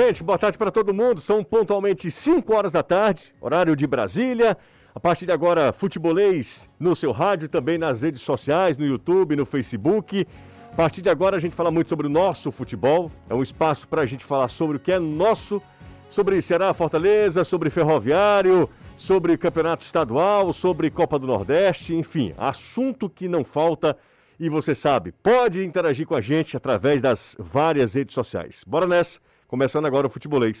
Gente, boa tarde para todo mundo. São pontualmente 5 horas da tarde, horário de Brasília. A partir de agora, futebolês no seu rádio, também nas redes sociais, no YouTube, no Facebook. A partir de agora, a gente fala muito sobre o nosso futebol. É um espaço para a gente falar sobre o que é nosso, sobre Ceará Fortaleza, sobre Ferroviário, sobre Campeonato Estadual, sobre Copa do Nordeste, enfim, assunto que não falta. E você sabe, pode interagir com a gente através das várias redes sociais. Bora nessa! Começando agora o Futebolês.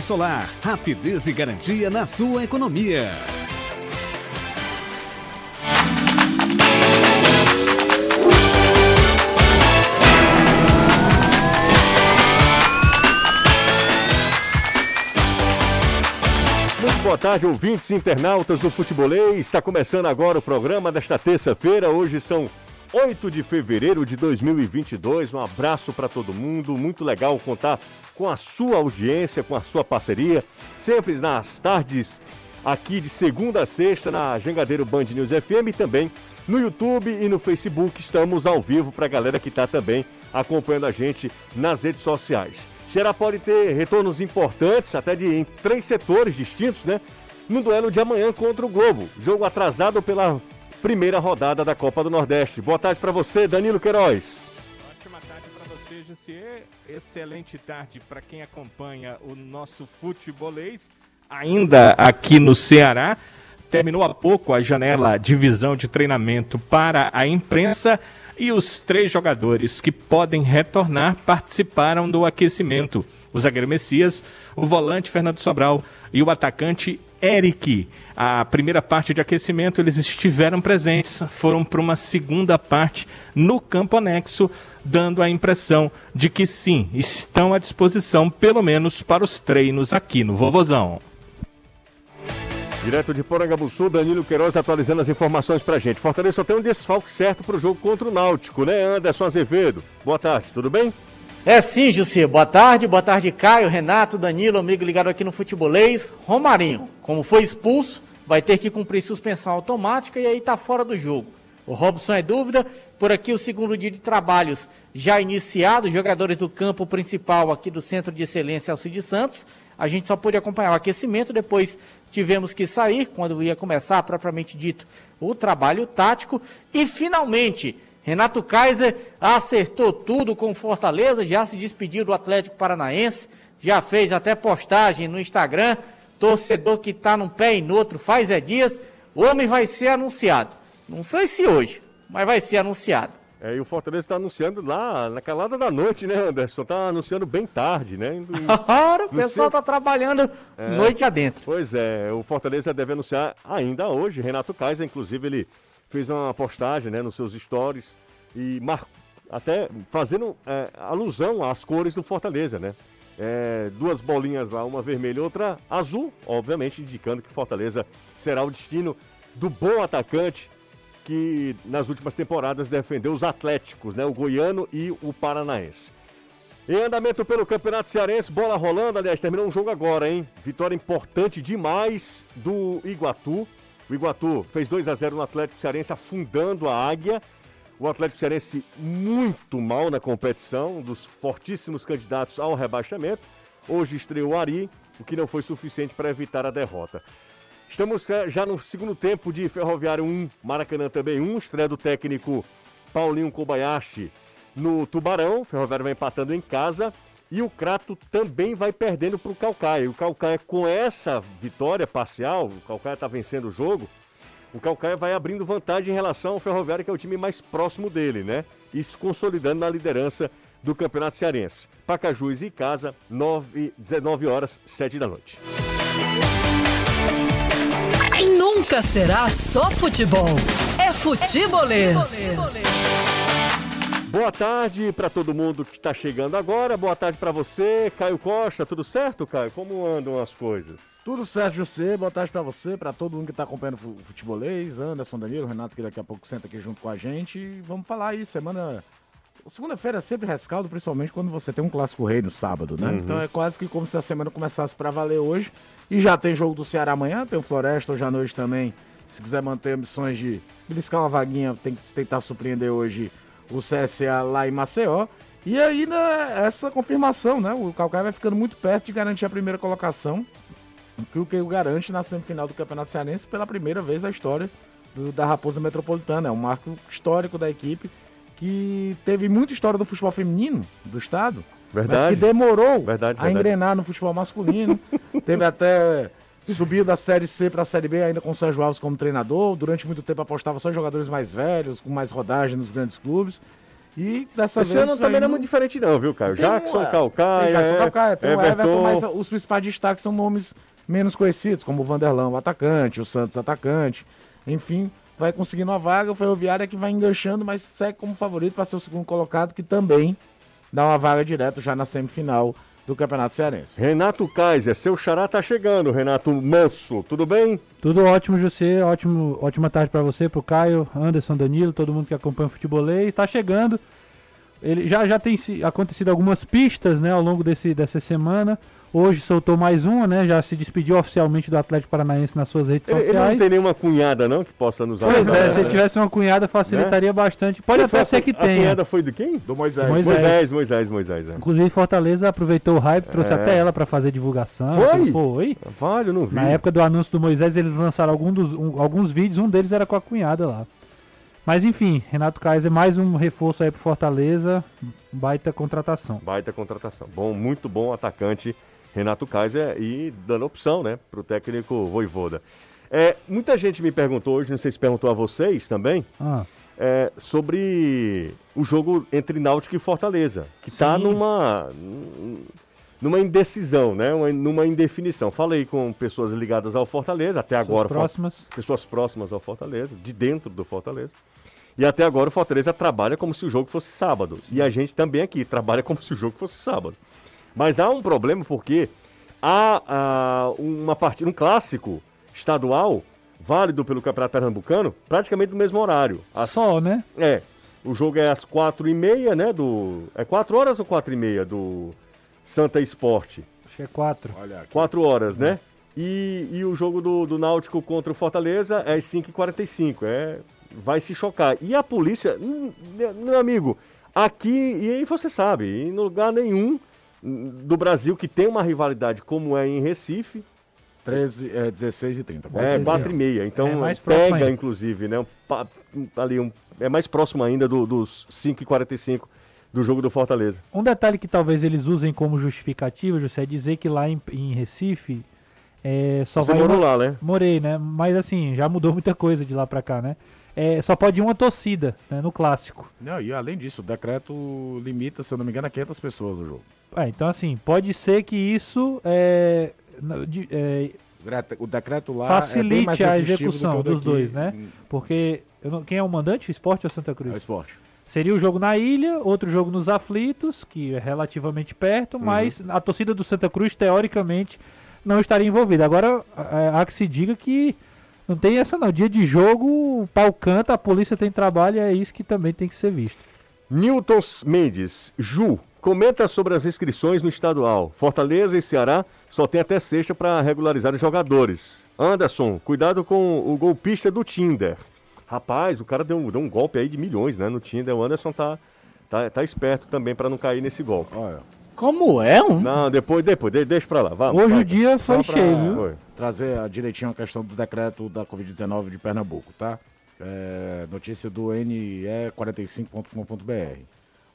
solar, rapidez e garantia na sua economia. Boa tarde, ouvintes internautas do Futebolês. Está começando agora o programa desta terça-feira. Hoje são 8 de fevereiro de 2022. Um abraço para todo mundo. Muito legal contar com a sua audiência, com a sua parceria, sempre nas tardes aqui de segunda a sexta na Jangadeiro Band News FM e também no YouTube e no Facebook. Estamos ao vivo para a galera que está também acompanhando a gente nas redes sociais. Será pode ter retornos importantes, até de em três setores distintos, né? No duelo de amanhã contra o Globo. Jogo atrasado pela primeira rodada da Copa do Nordeste. Boa tarde para você, Danilo Queiroz. Ótima tarde para você, Jussier. Excelente tarde para quem acompanha o nosso futebolês. Ainda aqui no Ceará. Terminou há pouco a janela divisão de treinamento para a imprensa e os três jogadores que podem retornar participaram do aquecimento. O zagueiro Messias, o volante Fernando Sobral e o atacante Eric. A primeira parte de aquecimento eles estiveram presentes, foram para uma segunda parte no campo anexo, dando a impressão de que sim, estão à disposição, pelo menos para os treinos aqui no Vovozão. Direto de Porangabuçu, Danilo Queiroz atualizando as informações pra gente. Fortaleza só tem um desfalque certo pro jogo contra o Náutico, né, Anderson Azevedo? Boa tarde, tudo bem? É sim, Jussi. Boa tarde, boa tarde, Caio, Renato, Danilo, amigo ligado aqui no Futebolês. Romarinho, como foi expulso, vai ter que cumprir suspensão automática e aí tá fora do jogo. O Robson é dúvida. Por aqui, o segundo dia de trabalhos já iniciado. Jogadores do campo principal aqui do Centro de Excelência Alcide Santos. A gente só pôde acompanhar o aquecimento, depois tivemos que sair, quando ia começar, propriamente dito, o trabalho tático. E finalmente, Renato Kaiser acertou tudo com Fortaleza, já se despediu do Atlético Paranaense, já fez até postagem no Instagram. Torcedor que está num pé e no outro faz é dias. O homem vai ser anunciado. Não sei se hoje, mas vai ser anunciado. É, e o Fortaleza está anunciando lá na calada da noite, né, Anderson? Está anunciando bem tarde, né? Ora, o pessoal está trabalhando é, noite adentro. Pois é, o Fortaleza deve anunciar ainda hoje. Renato Kaiser, inclusive, ele fez uma postagem né, nos seus stories e mar... até fazendo é, alusão às cores do Fortaleza, né? É, duas bolinhas lá, uma vermelha e outra azul, obviamente indicando que Fortaleza será o destino do bom atacante que nas últimas temporadas defendeu os Atléticos, né? O goiano e o paranaense. Em andamento pelo Campeonato Cearense, bola rolando, aliás, terminou um jogo agora, hein? Vitória importante demais do Iguatu. O Iguatu fez 2 a 0 no Atlético Cearense, afundando a águia. O Atlético Cearense muito mal na competição, um dos fortíssimos candidatos ao rebaixamento. Hoje estreou o Ari, o que não foi suficiente para evitar a derrota. Estamos é, já no segundo tempo de Ferroviário 1, Maracanã também 1, estreia do técnico Paulinho Kobayashi no Tubarão. Ferroviário vai empatando em casa. E o Crato também vai perdendo para o Calcaia. O Calcaia, com essa vitória parcial, o Calcaia está vencendo o jogo. O Calcaia vai abrindo vantagem em relação ao Ferroviário, que é o time mais próximo dele, né? E se consolidando na liderança do Campeonato Cearense. Pacajus e Casa, 9, 19 horas, 7 da noite. Nunca será só futebol. É futebolês. Boa tarde para todo mundo que está chegando agora. Boa tarde para você, Caio Costa. Tudo certo, Caio? Como andam as coisas? Tudo certo, José. Boa tarde para você, para todo mundo que está acompanhando o futebolês, Anderson, Danilo, Renato, que daqui a pouco senta aqui junto com a gente. E vamos falar aí, semana. Segunda-feira é sempre rescaldo, principalmente quando você tem um clássico rei no sábado, né? Uhum. Então é quase que como se a semana começasse para valer hoje. E já tem jogo do Ceará amanhã, tem o Floresta hoje à noite também. Se quiser manter ambições de beliscar uma vaguinha, tem que tentar surpreender hoje o CSA lá em Maceió. E aí, né, essa confirmação, né? O Calcaia vai ficando muito perto de garantir a primeira colocação, o que o garante na semifinal do Campeonato Cearense pela primeira vez na história do, da Raposa Metropolitana. É um marco histórico da equipe que teve muita história do futebol feminino do estado, Verdade. mas que demorou verdade, a engrenar no futebol masculino. teve até subiu da Série C para a Série B ainda com o Sérgio Alves como treinador. Durante muito tempo apostava só em jogadores mais velhos, com mais rodagem nos grandes clubes. E dessa Esse vez. ano também não é muito diferente, não, viu, Caio? Tem Jackson, uma- Calcaia. Jackson é, Calcaia, tem o Everton. Everton, mas os principais destaques são nomes menos conhecidos, como o Vanderlão, o atacante, o Santos, atacante. Enfim, vai conseguindo a vaga. O Ferroviário é que vai enganchando, mas segue como favorito para ser o segundo colocado, que também dá uma vaga direto já na semifinal do Campeonato Cearense. Renato Kaiser, seu xará tá chegando, Renato Manso, tudo bem? Tudo ótimo, José. Ótimo, ótima tarde para você, pro Caio, Anderson, Danilo, todo mundo que acompanha o futebolês. Tá chegando. Ele já já tem se- acontecido algumas pistas, né, ao longo desse, dessa semana. Hoje soltou mais uma, né? Já se despediu oficialmente do Atlético Paranaense nas suas redes Ele, ele sociais. não tem nenhuma cunhada, não, que possa nos Pois ajudar? é, se tivesse uma cunhada facilitaria bastante. Pode até ser a, que A tenha. cunhada foi de quem? Do Moisés. Moisés. Moisés, Moisés, Moisés. é. Inclusive Fortaleza aproveitou o hype, trouxe É. até ela para fazer divulgação. Foi? Foi. Vale, eu não vi. Na época do anúncio do Moisés, eles lançaram algum dos- um- alguns vídeos, um deles era com a cunhada lá. Mas enfim, Renato Kaiser, mais um reforço aí pro Fortaleza, baita contratação. Baita contratação. Bom, muito bom atacante Renato Kaiser e dando opção, né, pro técnico Voivoda. É, muita gente me perguntou hoje, não sei se perguntou a vocês também, Ah, é, sobre o jogo entre Náutico e Fortaleza, que está numa numa indecisão, né, uma- numa indefinição. Falei com pessoas ligadas ao Fortaleza, até agora suas próximas. pessoas próximas ao Fortaleza, de dentro do Fortaleza. E até agora o Fortaleza trabalha como se o jogo fosse sábado. E a gente também aqui trabalha como se o jogo fosse sábado. Mas há um problema porque há uma partida, um clássico estadual válido pelo Campeonato Pernambucano, praticamente no mesmo horário. Às- Só, né? é, o jogo é às quatro e meia, né, do... É quatro horas ou quatro e meia do Santa Esporte? Acho que é quatro. Olha aqui. Quatro horas, né? E, e o jogo do, do Náutico contra o Fortaleza é às 5h45. É, vai se chocar. E a polícia, hum, meu amigo, aqui, e aí você sabe, em lugar nenhum hum, do Brasil que tem uma rivalidade como é em Recife, 13, é, 16 e 30. Pode é ser. 4 e meia. Então É mais próximo pega, ainda. inclusive, né? um ali um, é mais próximo ainda do- dos 5h45 do jogo do Fortaleza. Um detalhe que talvez eles usem como justificativa, José, é dizer que lá em, em Recife é, só Você vai morou uma- lá, né? Morei, né? Mas assim, já mudou muita coisa de lá pra cá, né? É, só pode ir uma torcida, né? No clássico. Não, e além disso, o decreto limita, se eu não me engano, a 500 pessoas no jogo. É, então assim, pode ser que isso é, de- é, O decreto- lá é facilite a do execução que o dos dois, né? Porque eu não- quem é o mandante? O Esporte ou Santa É o Cruz? esporte. Seria o jogo na ilha, outro jogo nos aflitos, que é relativamente perto, Uhum. mas a torcida do Santa Cruz, teoricamente, não estaria envolvida. Agora, é, há que se diga que não tem essa não. Dia de jogo, o pau canta, a polícia tem trabalho, e é isso que também tem que ser visto. Newton Mendes, Ju, comenta sobre as inscrições no estadual. Fortaleza e Ceará só tem até sexta para regularizar os jogadores. Anderson, cuidado com o golpista do Tinder. Rapaz, o cara deu, deu um golpe aí de milhões, né, no Tinder. O Anderson tá, tá, tá esperto também para não cair nesse golpe. Olha, Como é um? Não, depois, depois, de- deixa pra lá. Vamos, Hoje vai. o dia foi cheio, viu? Foi. trazer a- direitinho a questão do decreto da Covid-19 de Pernambuco, tá? É, notícia do NE45.com.br.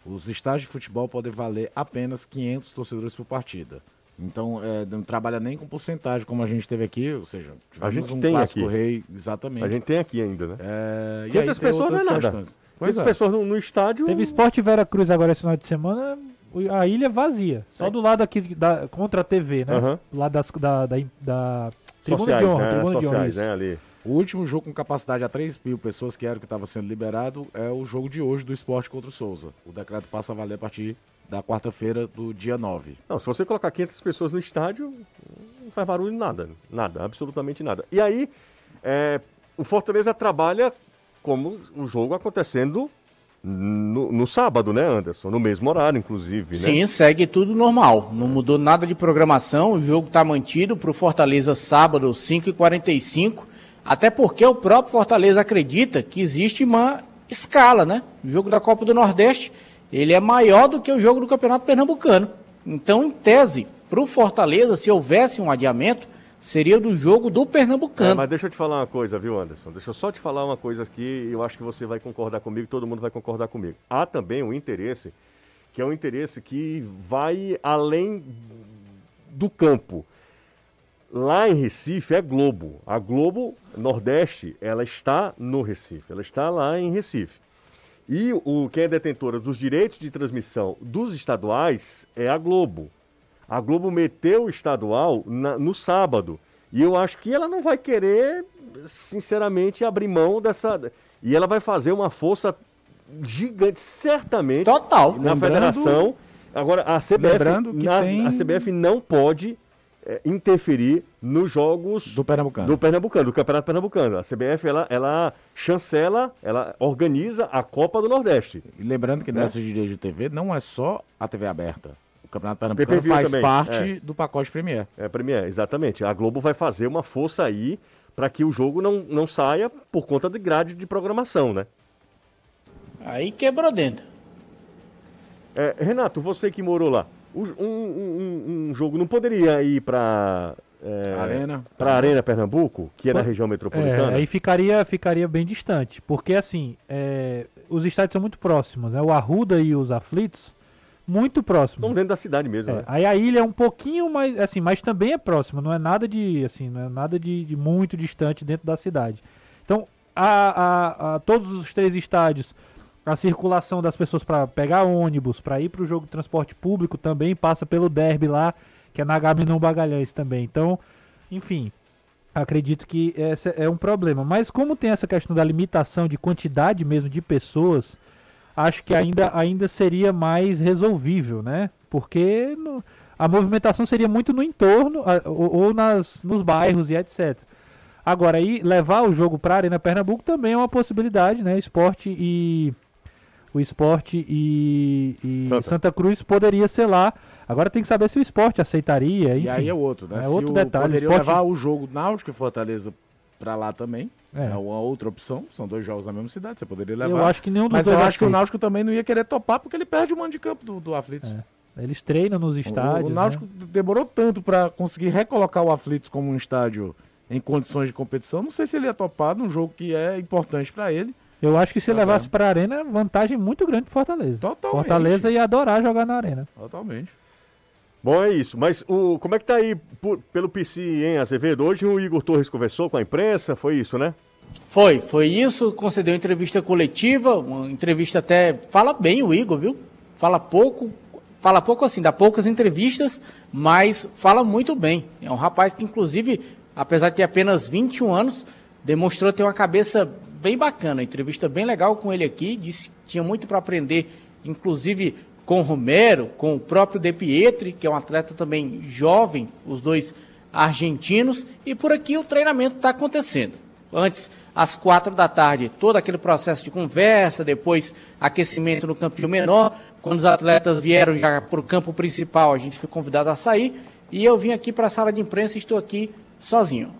Os estágios de futebol podem valer apenas 500 torcedores por partida. Então, é, não trabalha nem com porcentagem, como a gente teve aqui, ou seja, tivemos gente um tem clássico aqui. rei, exatamente. A gente tem aqui ainda, né? É, e 500 aí tem pessoas não é outras nada. questões. Pois Quantas é. pessoas no, no estádio... Teve Esporte Vera Cruz agora esse final de semana, a ilha vazia. Só do lado aqui da, contra a TV, né? Do lado das, da, da, da tribuna sociais, de honra, né? tribuna de honra. Sociais, né, ali. O último jogo com capacidade a 3 mil pessoas, que era o que estava sendo liberado, é o jogo de hoje do esporte contra o Souza. O decreto passa a valer a partir da quarta-feira do dia 9. Não, se você colocar 500 pessoas no estádio, não faz barulho nada. Nada, absolutamente nada. E aí, é, o Fortaleza trabalha como o jogo acontecendo no, no, sábado, né, Anderson? No mesmo horário, inclusive. Né? Sim, segue tudo normal. Não mudou nada de programação. O jogo está mantido para o Fortaleza sábado, 5h45. Até porque o próprio Fortaleza acredita que existe uma escala, né? O jogo da Copa do Nordeste ele é maior do que o jogo do Campeonato Pernambucano. Então, em tese, para o Fortaleza, se houvesse um adiamento, seria do jogo do Pernambucano. É, mas deixa eu te falar uma coisa, viu, Anderson? Deixa eu só te falar uma coisa aqui, e eu acho que você vai concordar comigo, todo mundo vai concordar comigo. Há também um interesse, que é um interesse que vai além do campo. Lá em Recife é Globo. A Globo Nordeste, ela está no Recife, ela está lá em Recife. E o, quem é detentora dos direitos de transmissão dos estaduais é a Globo. A Globo meteu o estadual na, no sábado. E eu acho que ela não vai querer, sinceramente, abrir mão dessa. E ela vai fazer uma força gigante, certamente. Total. Na lembrando, federação. Agora, a CBF, na, tem... a CBF não pode é, interferir nos jogos do Pernambucano. do Pernambucano, do Campeonato Pernambucano. A CBF ela, ela chancela, ela organiza a Copa do Nordeste. E lembrando que nessa né? direito de TV não é só a TV aberta. Campeonato Pernambucano faz também. parte é. do pacote Premier. É, Premier, exatamente. A Globo vai fazer uma força aí para que o jogo não, não saia por conta de grade de programação, né? Aí quebrou dentro. É, Renato, você que morou lá, um, um, um jogo não poderia ir para é, Arena. para Arena Pernambuco, que é na região metropolitana? É, aí ficaria, ficaria bem distante, porque assim, é, os estádios são muito próximos, né? O Arruda e os Aflitos, muito próximos. Estão dentro da cidade mesmo, é, né? Aí a ilha é um pouquinho mais, assim, mas também é próxima, não é nada de, assim, não é nada de, de muito distante dentro da cidade. Então, a, a, a todos os três estádios a circulação das pessoas para pegar ônibus, para ir para o jogo de transporte público também passa pelo derby lá, que é na Gabriel Bagalhães também. Então, enfim, acredito que esse é um problema. Mas como tem essa questão da limitação de quantidade mesmo de pessoas, acho que ainda, ainda seria mais resolvível, né? Porque no, a movimentação seria muito no entorno a, ou, ou, nas, nos bairros e etc. Agora, aí levar o jogo para a Arena Pernambuco também é uma possibilidade, né? Esporte e o esporte e, e Santa. Santa. Cruz poderia ser lá. Agora tem que saber se o esporte aceitaria. Enfim, e aí é outro, né? É outro detalhe. Poderia esporte... levar o jogo Náutico e Fortaleza para lá também. É. é. uma outra opção. São dois jogos na mesma cidade. Você poderia levar. Eu acho que nenhum dos Mas dois eu acho que o Náutico também não ia querer topar porque ele perde o mando de campo do, do Aflitos. É. Eles treinam nos estádios. O, o Náutico né? demorou tanto para conseguir recolocar o Aflitos como um estádio em condições de competição. Não sei se ele ia topar num jogo que é importante para ele. Eu acho que se tá levasse para a arena, vantagem muito grande pro Fortaleza. Totalmente. Fortaleza ia adorar jogar na arena. Totalmente. Bom, é isso. Mas o, como é que tá aí por, pelo PC, hein, Azevedo? Hoje o Igor Torres conversou com a imprensa, foi isso, né? Foi, foi isso. Concedeu entrevista coletiva, uma entrevista até. Fala bem o Igor, viu? Fala pouco, fala pouco assim, dá poucas entrevistas, mas fala muito bem. É um rapaz que, inclusive, apesar de ter apenas 21 anos, demonstrou ter uma cabeça bem bacana, entrevista bem legal com ele aqui, disse que tinha muito para aprender, inclusive com Romero, com o próprio De Pietri, que é um atleta também jovem, os dois argentinos, e por aqui o treinamento está acontecendo. Antes, às quatro da tarde, todo aquele processo de conversa, depois aquecimento no campinho menor. Quando os atletas vieram já para o campo principal, a gente foi convidado a sair. E eu vim aqui para a sala de imprensa e estou aqui sozinho.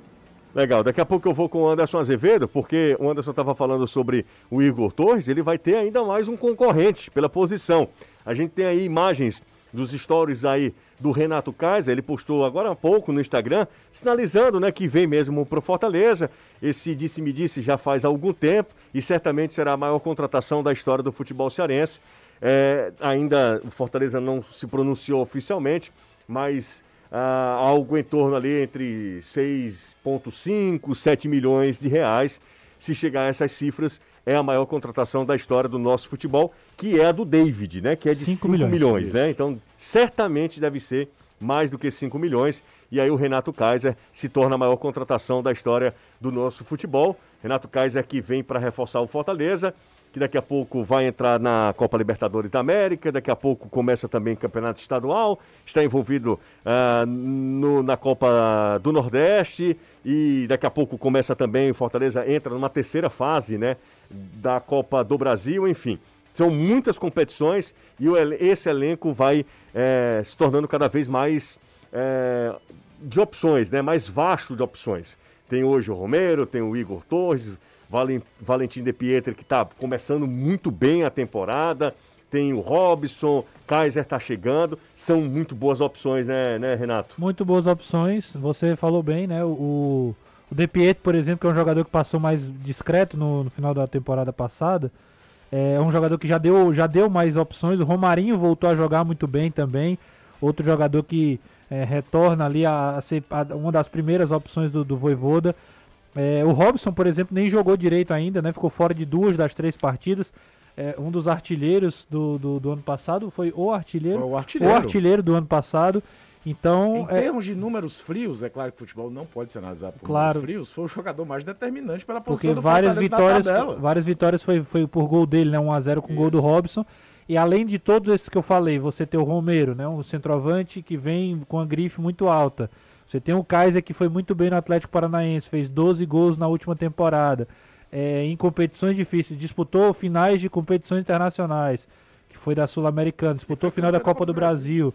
Legal, daqui a pouco eu vou com o Anderson Azevedo, porque o Anderson estava falando sobre o Igor Torres, ele vai ter ainda mais um concorrente pela posição. A gente tem aí imagens dos stories aí do Renato Kaiser, ele postou agora há pouco no Instagram, sinalizando né, que vem mesmo para Fortaleza. Esse disse-me disse já faz algum tempo e certamente será a maior contratação da história do futebol cearense. É, ainda o Fortaleza não se pronunciou oficialmente, mas ah, algo em torno ali entre 6,5, 7 milhões de reais. Se chegar a essas cifras, é a maior contratação da história do nosso futebol, que é a do David, né? Que é de 5 milhões, milhões né? Então, certamente deve ser mais do que 5 milhões. E aí o Renato Kaiser se torna a maior contratação da história do nosso futebol. Renato Kaiser que vem para reforçar o Fortaleza, que daqui a pouco vai entrar na Copa Libertadores da América, daqui a pouco começa também o Campeonato Estadual, está envolvido ah, no- na Copa do Nordeste e daqui a pouco começa também o Fortaleza entra numa terceira fase, né, da Copa do Brasil, enfim. São muitas competições e esse elenco vai eh, se tornando cada vez mais eh, de opções, né? mais vasto de opções. Tem hoje o Romero, tem o Igor Torres, Valen- Valentim De Pietri, que está começando muito bem a temporada. Tem o Robson, Kaiser está chegando. São muito boas opções, né, né, Renato? Muito boas opções. Você falou bem, né? O, o De Pietro, por exemplo, que é um jogador que passou mais discreto no, no final da temporada passada. É um jogador que já deu, já deu mais opções. O Romarinho voltou a jogar muito bem também. Outro jogador que é, retorna ali a, a ser a- uma das primeiras opções do, do Voivoda. É, o Robson, por exemplo, nem jogou direito ainda, né? Ficou fora de duas das três partidas. É, um dos artilheiros do, do, do ano passado foi o artilheiro. Foi o artilheiro. O artilheiro do ano passado. Então, Em é, termos de números frios, é claro que o futebol não pode ser analisado por Claro. números frios, foi o jogador mais determinante pela porque posição do várias Fortaleza vitórias, várias vitórias foi, foi por gol dele, né? 1 a 0 com o gol do Robson. E além de todos esses que eu falei, você tem o Romero, né? Um centroavante que vem com a grife muito alta. Você tem o Kaiser que foi muito bem no Atlético Paranaense, fez 12 gols na última temporada. É, em competições difíceis, disputou finais de competições internacionais, que foi da Sul-Americana, disputou o final da Copa do Brasil.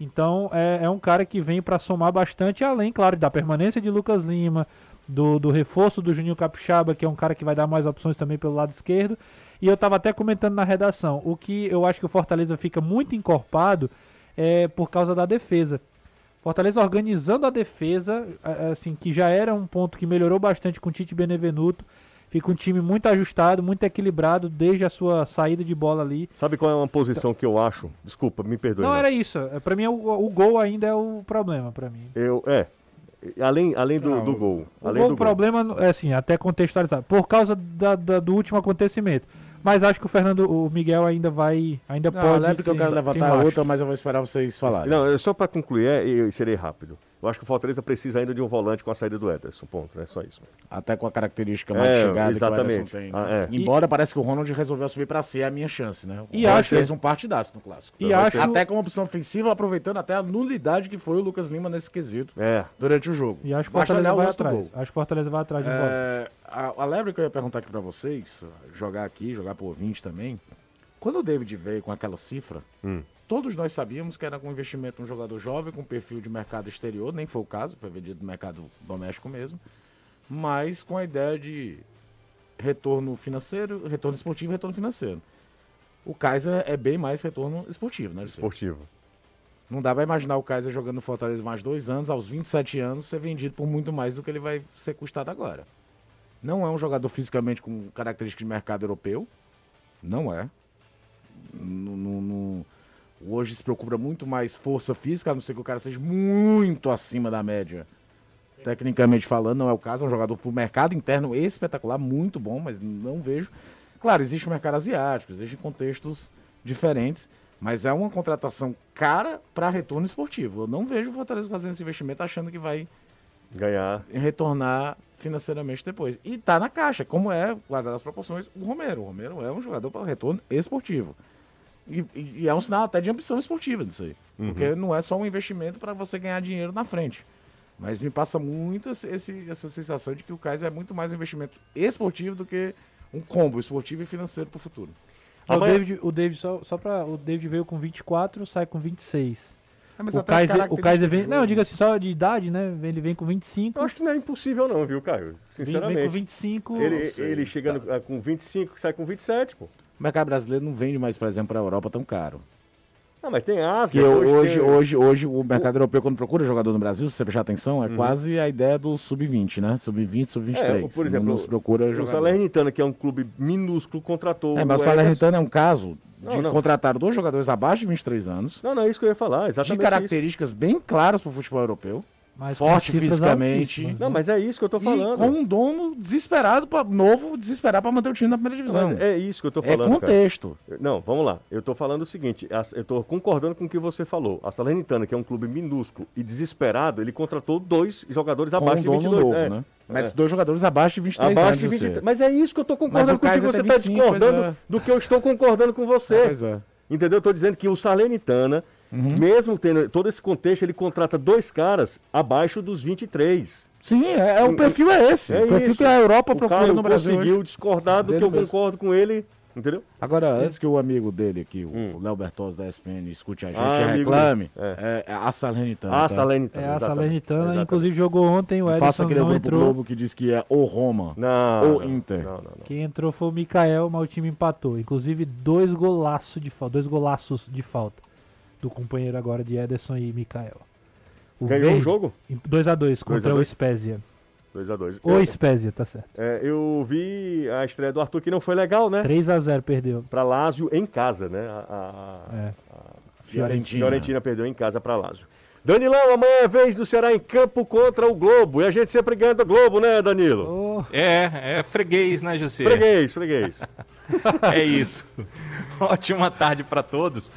Então é, é um cara que vem para somar bastante, além, claro, da permanência de Lucas Lima, do, do reforço do Juninho Capixaba, que é um cara que vai dar mais opções também pelo lado esquerdo. E eu estava até comentando na redação, o que eu acho que o Fortaleza fica muito encorpado é por causa da defesa. Fortaleza organizando a defesa, assim, que já era um ponto que melhorou bastante com o Tite Benevenuto. Fica um time muito ajustado, muito equilibrado desde a sua saída de bola ali. Sabe qual é uma posição que eu acho? Desculpa, me perdoe. Não era isso. É, Para mim o, o gol ainda é o problema para mim. Eu, é. Além, além do, Não, do gol. O além gol, do problema é assim, até contextualizar, por causa da- da- do último acontecimento. Mas acho que o Fernando, o Miguel ainda vai, ainda Não, pode. lembra que eu quero levantar marcha. outra, mas eu vou esperar vocês falarem. Não, é só para concluir, é, e serei rápido. Eu acho que o Fortaleza precisa ainda de um volante com a saída do Ederson. Ponto, é só isso. Até com a característica mais É, chegada exatamente. que o Ederson tem. né? Ah, é. Embora parece que o Ronald resolveu subir pra ser a minha chance, né? O E Ronald acho- fez um partidaço no clássico. E acho, Até como opção ofensiva, aproveitando até a nulidade que foi o Lucas Lima nesse quesito É. durante o jogo. e acho que o Fortaleza vai atrás. gol. Acho que o Fortaleza vai atrás de um. É, a, a lebre que eu ia perguntar aqui pra vocês, jogar aqui, jogar pro ouvinte também. Quando o David veio com aquela cifra, Hum. Todos nós sabíamos que era com investimento um jogador jovem, com perfil de mercado exterior, nem foi o caso, foi vendido no mercado doméstico mesmo, mas com a ideia de retorno financeiro, retorno esportivo e retorno financeiro. O Kaiser é bem mais retorno esportivo, né? Esportivo. Não dá pra imaginar o Kaiser jogando no Fortaleza mais dois anos, aos 27 anos, ser vendido por muito mais do que ele vai ser custado agora. Não é um jogador fisicamente com características de mercado europeu. Não é. No- no- no- Hoje se preocupa muito mais força física, a não ser que o cara seja muito acima da média. Tecnicamente falando, não é o caso. É um jogador pro mercado interno espetacular, muito bom, mas não vejo. Claro, existe o mercado asiático, existem contextos diferentes, mas é uma contratação cara para retorno esportivo. Eu não vejo o Fortaleza fazendo esse investimento achando que vai Ganhar. retornar financeiramente depois. E tá na caixa, como é, guardado as proporções, o Romero. O Romero é um jogador para retorno esportivo. E, e- é um sinal até de ambição esportiva disso aí. Porque não é só um investimento para você ganhar dinheiro na frente. Mas me passa muito esse- essa sensação de que o Kaiser é muito mais um investimento esportivo do que um combo esportivo e financeiro para o futuro. o David, o David só, só pra, o David veio com 24, sai com 26. É, mas o Kaiser, o Kaiser vem, não, eu digo assim, só de idade, né? Ele vem com 25. Eu acho que não é impossível não, viu, Caio? Sinceramente. vem com 25. Ele, ele chega no- ah, com 25, sai com 27, pô. O mercado brasileiro não vende mais, por exemplo, para a Europa tão caro. Ah, mas tem Ásia. Que hoje, tem- hoje, hoje, o mercado europeu, quando procura jogador no Brasil, se você prestar atenção, é quase a ideia do sub-20, né? Sub-20, sub-23. Uhum. É, por exemplo, não, não se procura O jogador. Salernitana, que é um clube minúsculo, contratou É, mas o Ederson. Salernitana é um caso de Não, não. contratar dois jogadores abaixo de 23 anos, Não, não é isso que eu ia falar, de exatamente isso. características bem claras para o futebol europeu, Mas forte fisicamente. altíssimas, Não, né? mas é isso que eu tô E falando. com um dono desesperado, pra, novo, desesperado pra manter o time na primeira divisão. Mas é isso que eu tô É falando, cara. contexto. Não, vamos lá. Eu tô falando o seguinte, eu tô concordando com o que você falou. A Salernitana, que é um clube minúsculo e desesperado, ele contratou dois jogadores Com abaixo um de dono 22. novo, é. né? Mas É. dois jogadores abaixo de 23 Abaixo anos. de você. 23. Mas é isso que eu tô Mas concordando contigo. Você tem tá 25, pois discordando é. do que eu estou concordando com você. Pois é. Entendeu? Eu tô dizendo que o Salernitana, Uhum. mesmo tendo todo esse contexto, ele contrata dois caras abaixo dos 23. Sim, é, é- o perfil é esse. É o perfil isso. que a Europa o procura no Brasil. conseguiu hoje. discordar do Dele que eu mesmo. concordo com ele, entendeu? Agora, antes que o amigo dele aqui, o Hum. Léo Bertozzi da ESPN, escute a gente Ah, e reclame, dele. é. é a Salernitana. Ah, tá? Salernitana. É a Salernitana, exatamente. inclusive jogou ontem, o Não Faça Edson aquele não grupo entrou. Globo que diz que é o Roma. Não, Ou não, Inter. Não, não, não. Quem entrou foi o Mikael, mas o time empatou. Inclusive, dois golaços de falta. Dois golaços de falta. Do companheiro agora de Ederson e Mikael. Ganhou o Verde, jogo? 2x2 contra 2 a o 2? Spezia. 2x2. O Spezia, tá certo. É, eu vi a estreia do Arthur que não foi legal, né? 3x0 perdeu. Pra Lázio em casa, né? A, a- É. Fiorentina. Fiorentina perdeu em casa pra Lázio. Danilão, amanhã é vez do Ceará em campo contra o Globo. E a gente sempre ganha do Globo, né, Danilo? Oh, É, é freguês, né, José? Freguês, freguês. É isso. Ótima tarde para todos.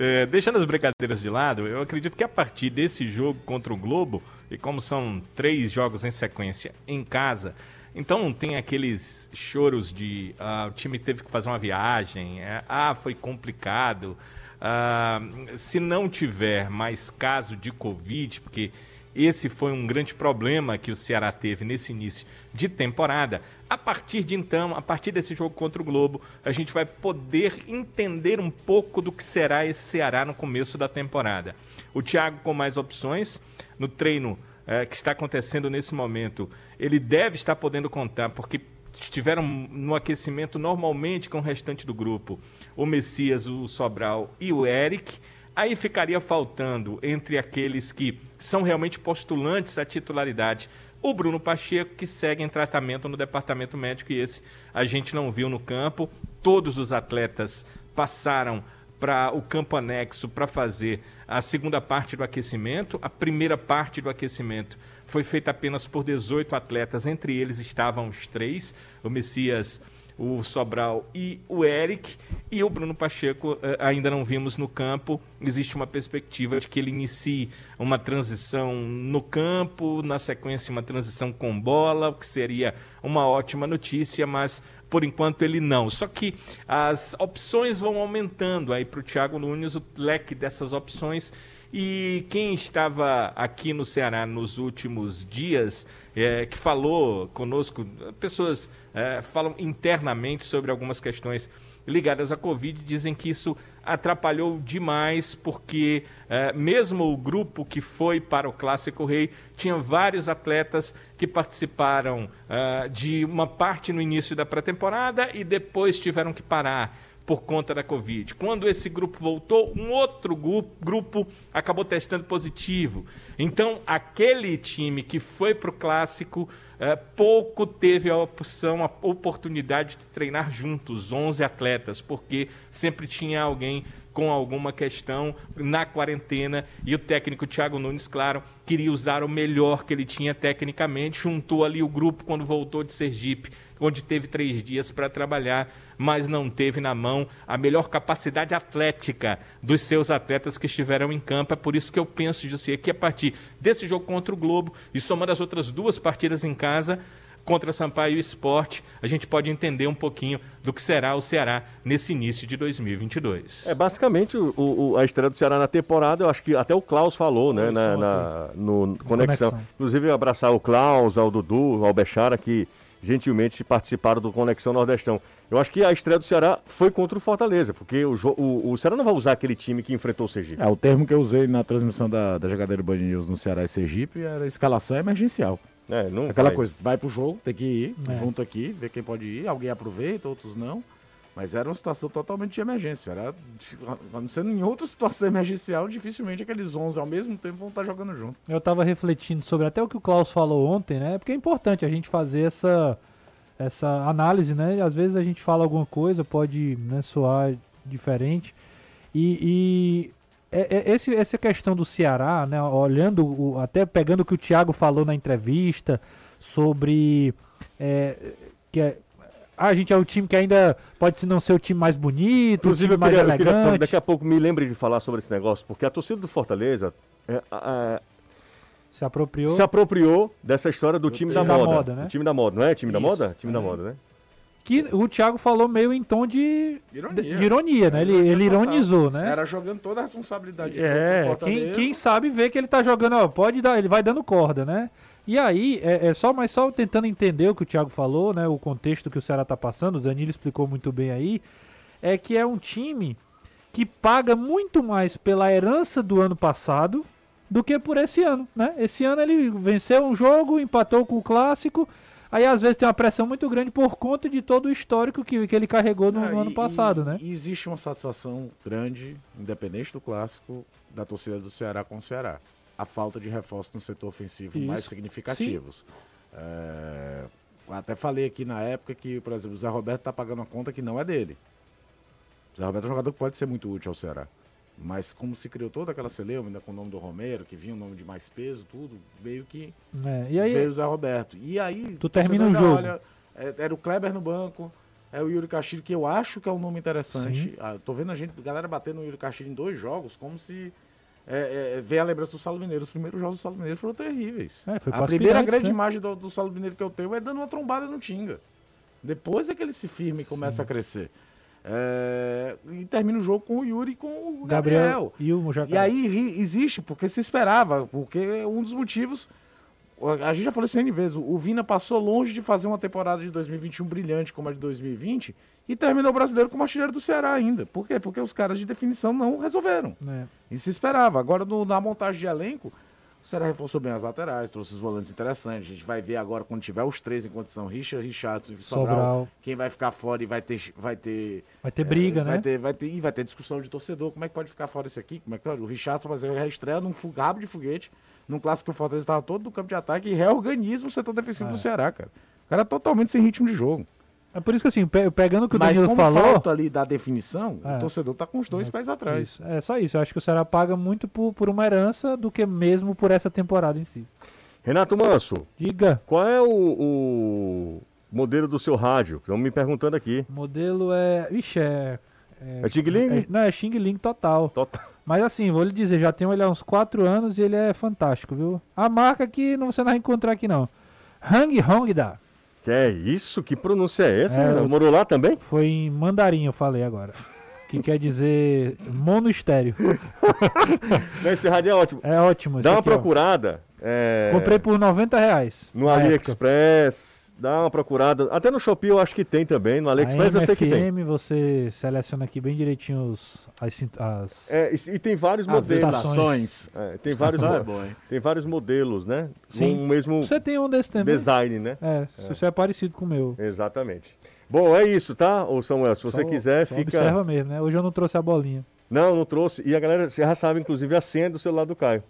É, deixando as brincadeiras de lado, eu acredito que a partir desse jogo contra o Globo, e como são três jogos em sequência em casa, então tem aqueles choros de ah, o time teve que fazer uma viagem, é, ah, foi complicado. ah, se não tiver mais caso de Covid, porque esse foi um grande problema que o Ceará teve nesse início de temporada. A partir de então, a partir desse jogo contra o Globo, a gente vai poder entender um pouco do que será esse Ceará no começo da temporada. O Thiago com mais opções no treino eh, que está acontecendo nesse momento, ele deve estar podendo contar, porque estiveram no aquecimento normalmente com o restante do grupo, o Messias, o Sobral e o Eric. Aí ficaria faltando entre aqueles que são realmente postulantes à titularidade o Bruno Pacheco, que segue em tratamento no departamento médico, e esse a gente não viu no campo. Todos os atletas passaram para o campo anexo para fazer a segunda parte do aquecimento. A primeira parte do aquecimento foi feita apenas por 18 atletas, entre eles estavam os três, o Messias, o Sobral e o Eric. E o Bruno Pacheco eh, ainda não vimos no campo. Existe uma perspectiva de que ele inicie uma transição no campo, na sequência uma transição com bola, o que seria uma ótima notícia, mas por enquanto ele não. Só que as opções vão aumentando aí para o Thiago Nunes, o leque dessas opções. E quem estava aqui no Ceará nos últimos dias, é, que falou conosco, pessoas é, falam internamente sobre algumas questões ligadas à Covid, dizem que isso atrapalhou demais, porque é, mesmo o grupo que foi para o Clássico Rei tinha vários atletas que participaram é, de uma parte no início da pré-temporada e depois tiveram que parar por conta da Covid. Quando esse grupo voltou, um outro grupo, acabou testando positivo. Então, aquele time que foi para o clássico, eh, pouco teve a opção, a oportunidade de treinar juntos, 11 atletas, porque sempre tinha alguém com alguma questão na quarentena e o técnico Thiago Nunes, claro, queria usar o melhor que ele tinha tecnicamente, juntou ali o grupo quando voltou de Sergipe, onde teve três dias para trabalhar, mas não teve na mão a melhor capacidade atlética dos seus atletas que estiveram em campo. É por isso que eu penso, José, que a partir desse jogo contra o Globo e somando as outras duas partidas em casa, contra Sampaio e Esporte, a gente pode entender um pouquinho do que será o Ceará nesse início de 2022. É basicamente o, o- a estreia do Ceará na temporada, eu acho que até o Klaus falou, né, na, na- no Conexão. Conexão. Inclusive abraçar o Klaus, ao Dudu, ao Bechara, que gentilmente participaram do Conexão Nordestão. Eu acho que a estreia do Ceará foi contra o Fortaleza, porque o, o, o Ceará não vai usar aquele time que enfrentou o Sergipe. É, o termo que eu usei na transmissão da, da jogadeira Band News no Ceará e Sergipe era escalação emergencial. É, não Aquela vai. coisa, vai pro jogo, tem que ir, É. junto aqui, ver quem pode ir, alguém aproveita, outros não. Mas era uma situação totalmente de emergência. Era, ser em outra situação emergencial, dificilmente aqueles 11 ao mesmo tempo vão estar jogando junto. Eu tava refletindo sobre até o que o Klaus falou ontem, né? Porque é importante a gente fazer essa, essa análise, né? Às vezes a gente fala alguma coisa, pode né, soar diferente. E, e é, é, esse, essa questão do Ceará, né, olhando, o, até pegando o que o Thiago falou na entrevista sobre é, que é, ah, a gente é o time que ainda pode não ser o time mais bonito, Inclusive, o time eu mais queria, eu queria- elegante. daqui a pouco me lembre de falar sobre esse negócio, porque a torcida do Fortaleza é, é, Se apropriou. se apropriou dessa história do time da time da moda. moda, né? Time da moda, não é? Time da Isso, moda? Time da é. moda, né? Que o Thiago falou meio em tom de Ironia. de, ironia, né? Ele, ele ironizou, né? Era jogando toda a responsabilidade de É, quem, quem sabe vê que ele tá jogando, ó, pode dar, ele vai dando corda, né? E aí, é, é só, mas só tentando entender o que o Thiago falou, né? O contexto que o Ceará tá passando, o Danilo explicou muito bem aí, é que é um time que paga muito mais pela herança do ano passado do que por esse ano, né? Esse ano ele venceu um jogo, empatou com o clássico, aí às vezes tem uma pressão muito grande por conta de todo o histórico que, que ele carregou no, Ah, no ano e- passado, e- né? E existe uma satisfação grande, independente do clássico, da torcida do Ceará com o Ceará. A falta de reforço no setor ofensivo mais Isso. significativos. É, até falei aqui na época que, por exemplo, o Zé Roberto está pagando uma conta que não é dele. O Zé Roberto é um jogador que pode ser muito útil ao Ceará. Mas como se criou toda aquela celeuma, ainda com o nome do Romero, que vinha um nome de mais peso, tudo, meio que É, aí, veio o Zé Roberto. E aí, Tu o termina ainda jogo. é- era o Kleber no banco, é o Yuri Castilho, que eu acho que é um nome interessante. Sim. Ah, tô vendo a gente, galera batendo no Yuri Castilho em dois jogos, como se é, é, vê a lembrança do Saulo Mineiro. Os primeiros jogos do Saulo Mineiro foram terríveis. É, a primeira grande né? imagem do, do Saulo Mineiro que eu tenho é dando uma trombada no Tinga. Depois é que ele se firma e começa a crescer. É, e termina o jogo com o Yuri e com o Gabriel, Gabriel. e o Jacaré. E aí ri- existe, porque se esperava, porque um dos motivos. A gente já falou isso N vezes. O Vina passou longe de fazer uma temporada de 2021 brilhante como a de 2020 e terminou o brasileiro como artilheiro do Ceará ainda. Por quê? Porque os caras de definição não resolveram. É. E se esperava. Agora, no- na montagem de elenco, o Ceará reforçou bem as laterais, trouxe os volantes interessantes. A gente vai ver agora, quando tiver os três em condição, Richard, Richardson e Sobral, Sobral. quem vai ficar fora e vai ter. Vai ter Vai ter briga, é, né? Vai ter, vai, ter, e vai ter discussão de torcedor. Como é que pode ficar fora isso aqui? Como é que O Richardson vai ser reestreia num fu- rabo de foguete, num clássico que o Fortaleza estava todo no campo de ataque e reorganiza o setor defensivo É. do Ceará, cara. O cara é totalmente sem ritmo de jogo. É por isso que assim, pe- pegando o que o Mas Danilo como falou. falta ali da definição, É. o torcedor tá com os dois pés atrás. Isso, é só isso. Eu acho que o Ceará paga muito por, por uma herança do que mesmo por essa temporada em si. Renato Manso, Diga, qual é o, o modelo do seu rádio? Estão me perguntando aqui. o modelo é. Ixi, é. É Ting Ling? é- não, é Xing Ling total. Total. Mas assim, vou lhe dizer, já tenho ele há uns 4 anos e ele é fantástico, viu? A marca que não, você não vai encontrar aqui não. Hang Hongda. Que é isso? Que pronúncia é essa? É, eu- Morou lá também? Foi em mandarim, eu falei agora. Que quer dizer mono estéreo. Não, Esse rádio é ótimo. É ótimo. Dá uma aqui, procurada. é, Comprei por 90 reais. No na época. Dá uma procurada. Até no Shopee eu acho que tem também. No AliExpress eu sei que tem. Você seleciona aqui bem direitinho os, as, as- É, e, e tem vários As modelos. estações. É, tem, vários, é bom, tem vários modelos, né? Sim. Com o mesmo Você tem um desse também? design, né? É, se você é parecido com o meu. Exatamente. Bom, é isso, tá? Ô Samuel, se você Só- quiser, só fica. Observa mesmo, né? Hoje eu não trouxe a bolinha. Não, não trouxe. E a galera você já sabe, inclusive, a senha do celular do Caio.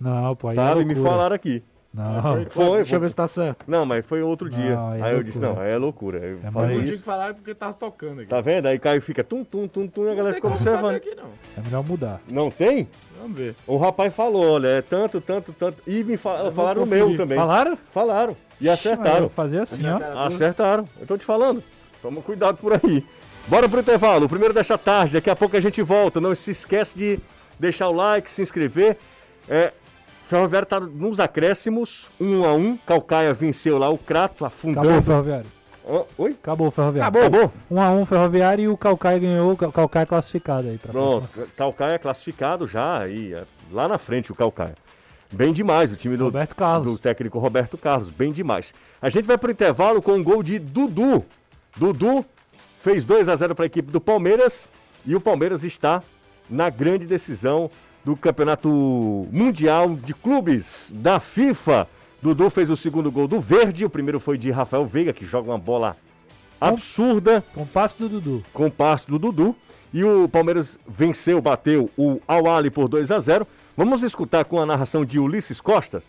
Não, pô, aí é sabe? Me loucura. falaram aqui. Não, Foi, Foi, Deixa foi. eu ver se tá certo. Não, mas foi outro dia. Não, aí é aí eu disse, não, aí é loucura. Eu É falei tinha isso. que falar porque tava tocando aqui. Tá vendo? Aí Caio fica tum, tum, tum, tum, e a galera Não tem fica como saber observando. aqui, não. é melhor mudar. Não tem? Vamos ver. O rapaz falou, olha, é tanto, tanto, tanto. E me fa- falaram o meu também. Falaram? Falaram. E acertaram. fazer assim, ó. Acertaram. Eu tô te falando. Toma cuidado por aí. Bora pro intervalo. O primeiro desta tarde. Daqui a pouco a gente volta. Não se esquece de deixar o like, se inscrever. É, Ferroviário tá nos acréscimos. Um a um. Calcaia venceu lá o Crato, Acabou o afundando. ferroviário. Ó, oi? Acabou o ferroviário. Acabou. Acabou? Um a um ferroviário e o Calcaia ganhou, o Cal- Calcaia classificado aí. Pronto. próxima. Calcaia classificado já aí. é, Lá na frente o Calcaia. Bem demais o time do, Roberto Carlos. do técnico Roberto Carlos. Bem demais. A gente vai pro intervalo com um gol de Dudu. Dudu fez 2 a 0 para a equipe do Palmeiras e o Palmeiras está na grande decisão do Campeonato Mundial de Clubes da FIFA. Dudu fez o segundo gol do Verde, o primeiro foi de Rafael Veiga, que joga uma bola absurda Com o passe do Dudu. com o passe do Dudu. E o Palmeiras venceu, bateu o Al-Ali por 2 a 0. Vamos escutar com a narração de Ulisses Costas,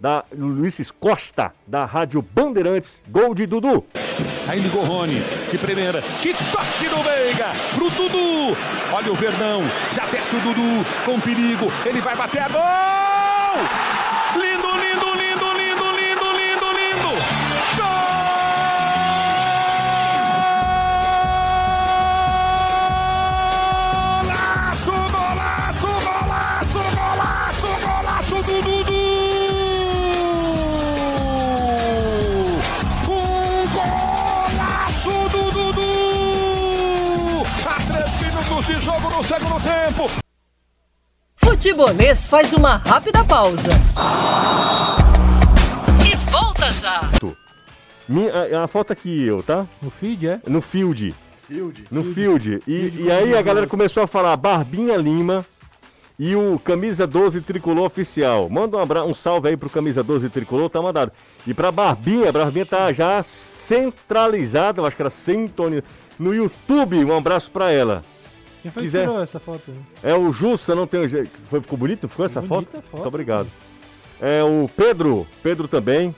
da Ulisses Costa, da Rádio Bandeirantes, gol de Dudu. Aí ligou Rony, de primeira, que toque do Veiga, pro Dudu, Olha o Verdão. Já desce o Dudu com perigo. Ele vai bater a gol! Segundo tempo. Futebolês faz uma rápida pausa. E volta já. Minha, a, a foto aqui eu, tá? No feed, é? No field. Field. No field. E, e aí a galera começou a falar Barbinha Lima e o Camisa 12 Tricolor Oficial. Manda um, abra- um salve aí pro Camisa 12 Tricolor, tá mandado. E pra Barbinha, a Barbinha tá já centralizada, eu acho que era sintonizada. No YouTube, um abraço pra ela. Quem foi que quiser. tirou essa foto aí? É o Jussa, não tem. jeito. Ficou bonito? Ficou essa foto? foto, Muito obrigado. É o Pedro, Pedro também.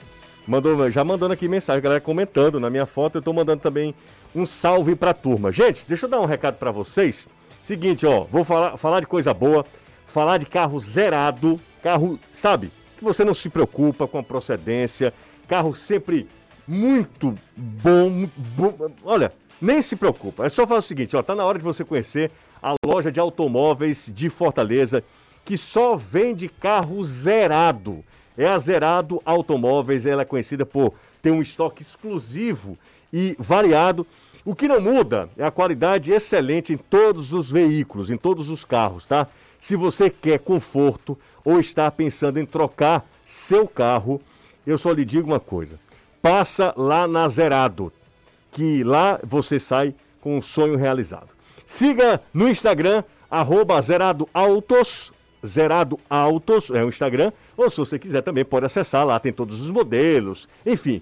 Mandou, já mandando aqui mensagem, galera comentando na minha foto. Eu tô mandando também um salve pra turma. Gente, deixa eu dar um recado pra vocês. Seguinte, ó, vou falar, falar de coisa boa, falar de carro zerado, carro, sabe, que você não se preocupa com a procedência, carro sempre muito bom, muito bom. Olha, nem se preocupa. É só fazer o seguinte, ó, tá na hora de você conhecer a loja de automóveis de Fortaleza, que só vende carro zerado. É a Zerado Automóveis, ela é conhecida por ter um estoque exclusivo e variado. O que não muda é a qualidade excelente em todos os veículos, em todos os carros, tá? Se você quer conforto ou está pensando em trocar seu carro, eu só lhe digo uma coisa: passa lá na Zerado, que lá você sai com um sonho realizado. Siga no Instagram, arroba Zerado Autos, Zerado Autos é o Instagram, ou se você quiser também pode acessar, lá tem todos os modelos, enfim.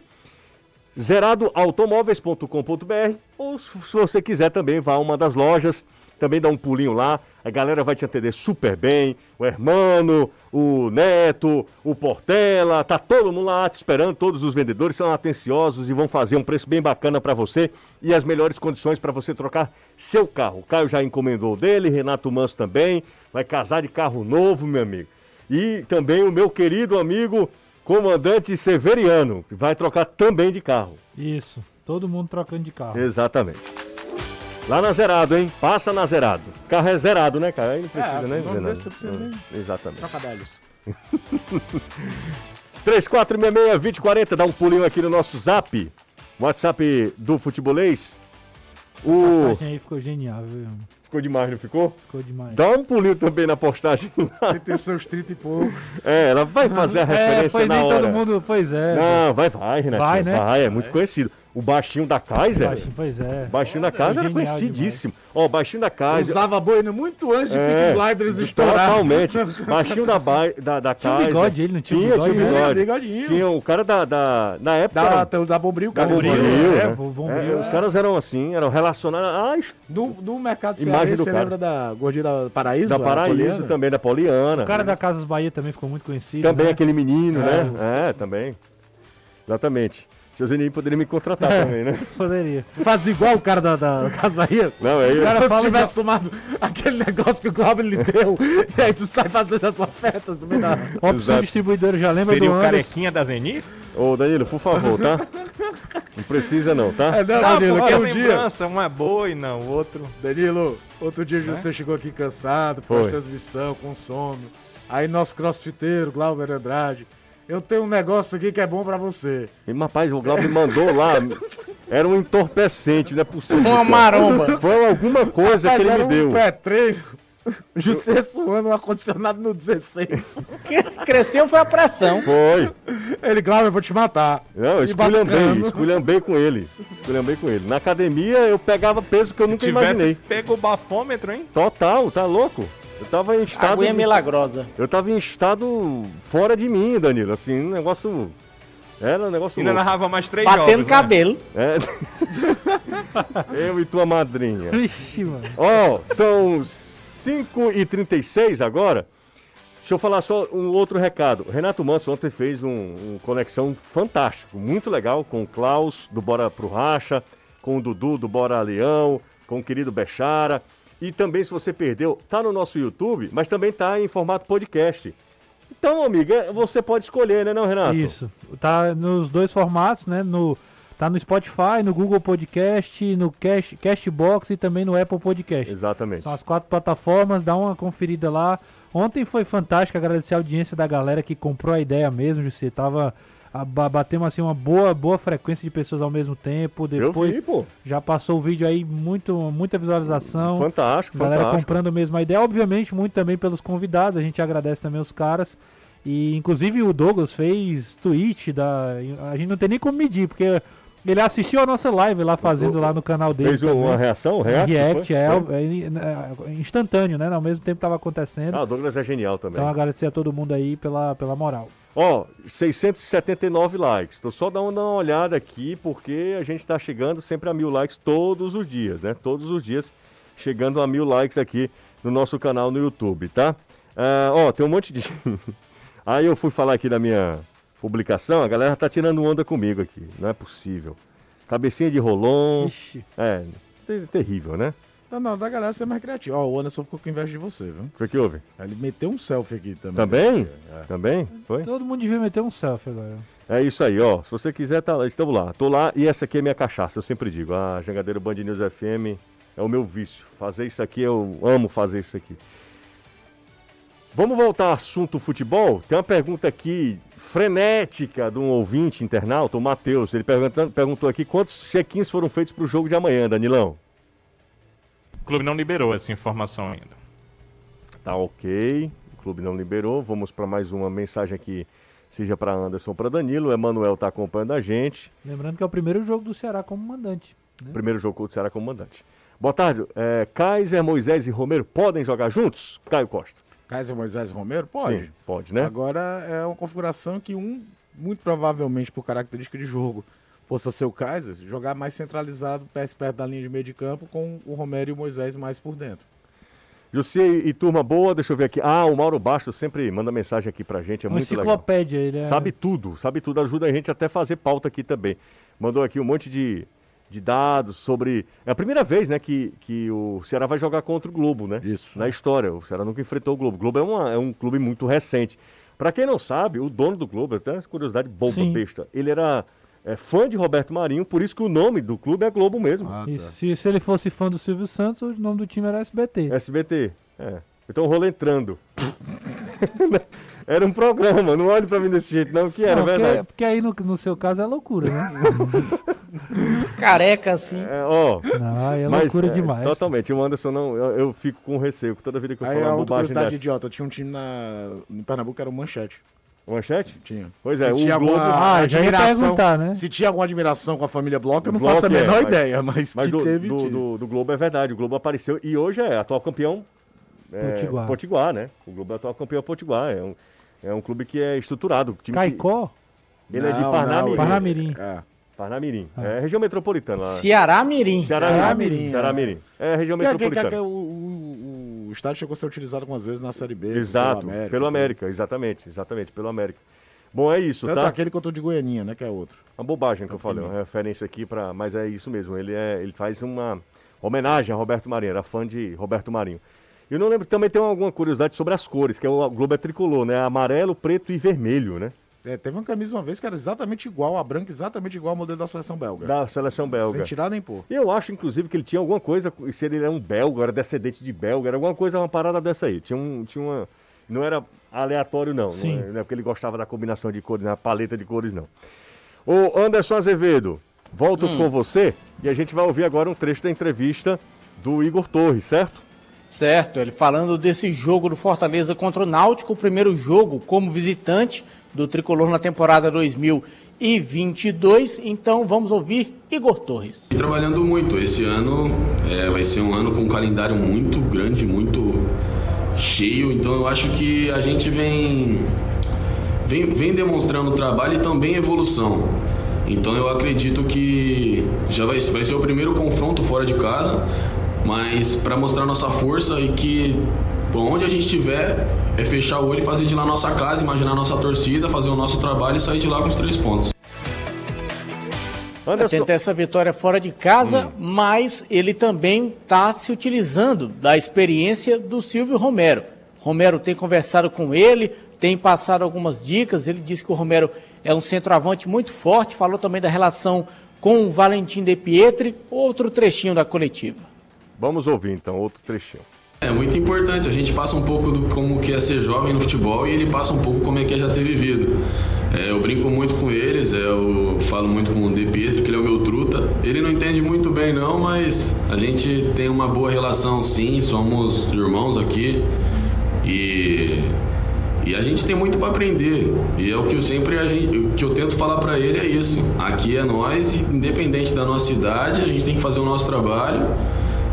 Zeradoautomóveis.com.br ou se você quiser também vá a uma das lojas, também dá um pulinho lá, a galera vai te atender super bem, o Hermano, o Neto, o Portela, tá todo mundo lá te esperando, todos os vendedores são atenciosos e vão fazer um preço bem bacana para você e as melhores condições para você trocar seu carro. O Caio já encomendou dele, Renato Manso também, vai casar de carro novo, meu amigo. E também o meu querido amigo comandante Severiano, que vai trocar também de carro. Isso. Todo mundo trocando de carro. Exatamente. Lá na Zerado, hein? Passa na Zerado. Carro é zerado, né, cara? Aí não precisa É, nem o nome dizer nada. desse você precisa nem- É, Exatamente. Trocadilhos. 3466-2040, dá um pulinho aqui no nosso zap. WhatsApp do Futebolês. O... A postagem aí ficou genial, viu? Ficou demais, não ficou? Ficou demais. Dá um pulinho também na postagem. Ele tem seus 30 e poucos. é, ela vai fazer a É, referência foi na nem hora. todo mundo. Pois é. Não, vai, vai, Renatinho. Vai, né? Vai, é muito conhecido. O baixinho da Kaiser. Baixinho, pois é. Baixinho da Kaiser era Genial conhecidíssimo. Ó, o baixinho da Kaiser. Usava boina muito antes de É, Peaky Blinders estourar. Totalmente. Baixinho da, ba... da, da Tinha um Kaiser. bigode, ele não tinha tinha, bigode, tinha né? bigode. bigodinho. Tinha o cara da, da na época Da, era- da Bombril, da. Bombril, é, né? o Bombril, É, é. os caras eram assim, eram relacionados his- Do, do mercado Imagem do você cara. lembra da Gordinha da Paraíso? da Paraíso também, da Poliana. O cara da Casas Bahia também ficou muito conhecido. Também né? aquele menino, né? É, também. Exatamente. Seus inimigos poderiam me contratar também, né? Poderia. Faz igual o cara da, da Casa Bahia. Não, aí O cara fala se tivesse tomado aquele negócio que o Glauber lhe deu, e aí tu sai fazendo as ofertas no meio da... Opção Exato. distribuidora já lembra Seria do o Anderson. carequinha da Zenir? Ô, Danilo, por favor, tá? Não precisa não, tá? É, não, Tá, Danilo, que a um dia... um é boa e não, o outro... Danilo, outro dia você chegou aqui cansado, Foi. pós-transmissão, com sono. Aí nosso crossfiteiro, Glauber Andrade, eu tenho um negócio aqui que é bom pra você. E, rapaz, o Glauber mandou lá. Era um entorpecente, não é possível. Uma maromba. Foi alguma coisa Mas que ele era me deu. um pré-treino. José suando, um ar-condicionado no 16. Cresceu foi a pressão. Foi. Ele, Glauber, eu vou te matar. Não, eu esculhambei, esculhambei com ele. Esculhambei com ele. Na academia eu pegava peso que eu nunca Tivesse imaginei. pego o bafômetro, hein? Total, tá louco? Eu tava em estado. Aguinha de- milagrosa. Eu tava em estado fora de mim, Danilo. Assim, um negócio. Era um negócio. Ainda narrava mais três Batendo jogos, né? cabelo. É. eu e tua madrinha. Vixe, mano. Ó, são 5h36 agora. Deixa eu falar só um outro recado. Renato Manso ontem fez um, um conexão fantástico, muito legal, com o Klaus, do Bora Pro Racha, com o Dudu, do Bora Leão, com o querido Bechara. E também, se você perdeu, tá no nosso YouTube, mas também tá em formato podcast. Então, amiga, você pode escolher, né, não, Renato? Isso. Tá nos dois formatos, né? No, tá no Spotify, no Google Podcast, no Cash, Cashbox e também no Apple Podcast. Exatamente. São as quatro plataformas, dá uma conferida lá. Ontem foi fantástico, agradecer a audiência da galera que comprou a ideia mesmo, Jussi. Tava. Batemos assim uma boa, boa frequência de pessoas ao mesmo tempo. Depois vi, já passou o vídeo aí, muito, muita visualização. Fantástico, Galera fantástico. comprando mesmo a ideia. Obviamente, muito também pelos convidados. A gente agradece também os caras. E inclusive o Douglas fez tweet da. A gente não tem nem como medir, porque ele assistiu a nossa live lá fazendo lá no canal dele. Fez uma também. reação, um react? React, é, é, é instantâneo, né? Ao mesmo tempo estava acontecendo. Ah, o Douglas é genial também. então agradecer a todo mundo aí pela, pela moral. Ó, 679 likes. Tô só dando uma olhada aqui, porque a gente tá chegando sempre a mil likes todos os dias, né? Todos os dias chegando a mil likes aqui no nosso canal no YouTube, tá? Ah, ó, tem um monte de. Aí eu fui falar aqui da minha publicação, a galera tá tirando onda comigo aqui. Não é possível. Cabecinha de rolon. Ixi. É, ter- terrível, né? Não, não, da galera ser mais criativa. Ó, o Anderson ficou com inveja de você, viu? Foi que houve? Ele meteu um selfie aqui também. Também? É. Também? Foi? Todo mundo devia meter um selfie agora. É isso aí, ó. Se você quiser, tá lá. Estamos lá. Tô lá e essa aqui é minha cachaça, eu sempre digo. A Jangadeiro Band News FM é o meu vício. Fazer isso aqui, eu amo fazer isso aqui. Vamos voltar ao assunto futebol? Tem uma pergunta aqui frenética de um ouvinte internauta, o Matheus. Ele perguntou aqui quantos check-ins foram feitos para o jogo de amanhã, Danilão. O clube não liberou essa informação ainda. Tá ok. O clube não liberou. Vamos para mais uma mensagem aqui, seja para Anderson ou para Danilo. O Emanuel tá acompanhando a gente. Lembrando que é o primeiro jogo do Ceará como mandante. Primeiro jogo contra o Ceará como mandante. Boa tarde. É, Kaiser, Moisés e Romero podem jogar juntos? Caio Costa. Kaiser Moisés e Romero? Pode. Sim, pode, né? Agora é uma configuração que um, muito provavelmente por característica de jogo, possa ser o Kaiser, jogar mais centralizado, perto perto da linha de meio de campo, com o Romero e o Moisés mais por dentro. Jussi e, turma boa, deixa eu ver aqui. Ah, o Mauro Bastos sempre manda mensagem aqui pra gente, é Uma muito legal. enciclopédia, ele é. Sabe tudo, sabe tudo, ajuda a gente até a fazer pauta aqui também. Mandou aqui um monte de, de dados sobre. É a primeira vez, né, que, que o Ceará vai jogar contra o Globo, né? Isso. Na história. O Ceará nunca enfrentou o Globo. O Globo é, uma- é um clube muito recente. Pra quem não sabe, o dono do Globo, até essa curiosidade boba, Sim. besta, ele era é, fã de Roberto Marinho, por isso que o nome do clube é Globo mesmo. Ah, E se, se ele fosse fã do Silvio Santos, o nome do time era SBT. SBT. É. Então o rolo entrando. era um programa, não olhe pra mim desse jeito, não, que era Não, porque, verdade. porque aí no, no seu caso é loucura, né? Careca assim. É, ó, Não, aí é mas, loucura é, demais. Totalmente. O Anderson não, eu, eu fico com receio toda vida que eu Aí falo a uma outra bobagem curiosidade dessa. idiota, tinha um time na, em Pernambuco que era o Manchete. Manchete? Tinha. Pois Se é, o tinha Globo- alguma Ah, já ia perguntar, né? Se tinha alguma admiração com a família Bloch, eu não Bloch faço a é, menor mas- ideia, mas, Mas que do, teve. do, do- do Globo é verdade, o Globo apareceu e hoje é atual campeão é, Potiguar. Potiguar, né? O Globo é atual campeão Potiguar. É um, é um clube que é estruturado. time que- Caicó? ele é de Não, Parnamirim. não, Parnamirim. É. Parnamirim. É região metropolitana lá. Ceará Mirim. Ceará Mirim. Ceará é. Mirim. É região Que- que- que- metropolitana. que o, o- estádio chegou a ser utilizado algumas vezes na Série B. Exato, pelo América. pelo América, exatamente, exatamente, pelo América. Bom, é isso, Tanto tá? aquele quanto o de Goianinha, né? Que é outro. Uma bobagem que eu falei, uma referência aqui para, mas é isso mesmo. Ele é, ele faz uma homenagem a Roberto Marinho, era fã de Roberto Marinho. Eu não lembro, também tem alguma curiosidade sobre as cores, que é o Globo é tricolor, né? Amarelo, preto e vermelho, né? É, teve uma camisa uma vez que era exatamente igual, a branca exatamente igual ao modelo da seleção belga. Da seleção belga. Sem tirar nem pôr. Eu acho, inclusive, que ele tinha alguma coisa, se ele era um belga, era descendente de belga, era alguma coisa, uma parada dessa aí. Tinha, um, tinha uma. Não era aleatório, não. Sim. Não é, não é porque ele gostava da combinação de cores, na paleta de cores, não. Ô, Anderson Azevedo, volto Hum. com você e a gente vai ouvir agora um trecho da entrevista do Igor Torres, certo? Certo, ele falando desse jogo do Fortaleza contra o Náutico, o primeiro jogo como visitante do Tricolor na temporada 2022. Então vamos ouvir Igor Torres. Trabalhando muito. Esse ano é, vai ser um ano com um calendário muito grande, muito cheio. Então eu acho que a gente vem, vem, vem demonstrando trabalho e também evolução. Então eu acredito que já vai, vai ser o primeiro confronto fora de casa, mas para mostrar nossa força e que por onde a gente estiver é fechar o olho e fazer de lá nossa casa, imaginar nossa torcida, fazer o nosso trabalho e sair de lá com os três pontos. Anderson, Tentar essa vitória fora de casa, Hum. mas ele também está se utilizando da experiência do Silvio Romero. Romero tem conversado com ele, tem passado algumas dicas. Ele disse que o Romero é um centroavante muito forte. Falou também da relação com o Valentim De Pietri. Outro trechinho da coletiva. Vamos ouvir então outro trechinho. É muito importante, a gente passa um pouco do como que é ser jovem no futebol e ele passa um pouco como é que é já ter vivido. É, eu brinco muito com eles, é, eu falo muito com o De Pietro, que ele é o meu truta. Ele não entende muito bem não, mas a gente tem uma boa relação sim, somos irmãos aqui e, e a gente tem muito para aprender. E é o que eu sempre gente, o que eu tento falar para ele é isso. Aqui é nós, independente da nossa idade, a gente tem que fazer o nosso trabalho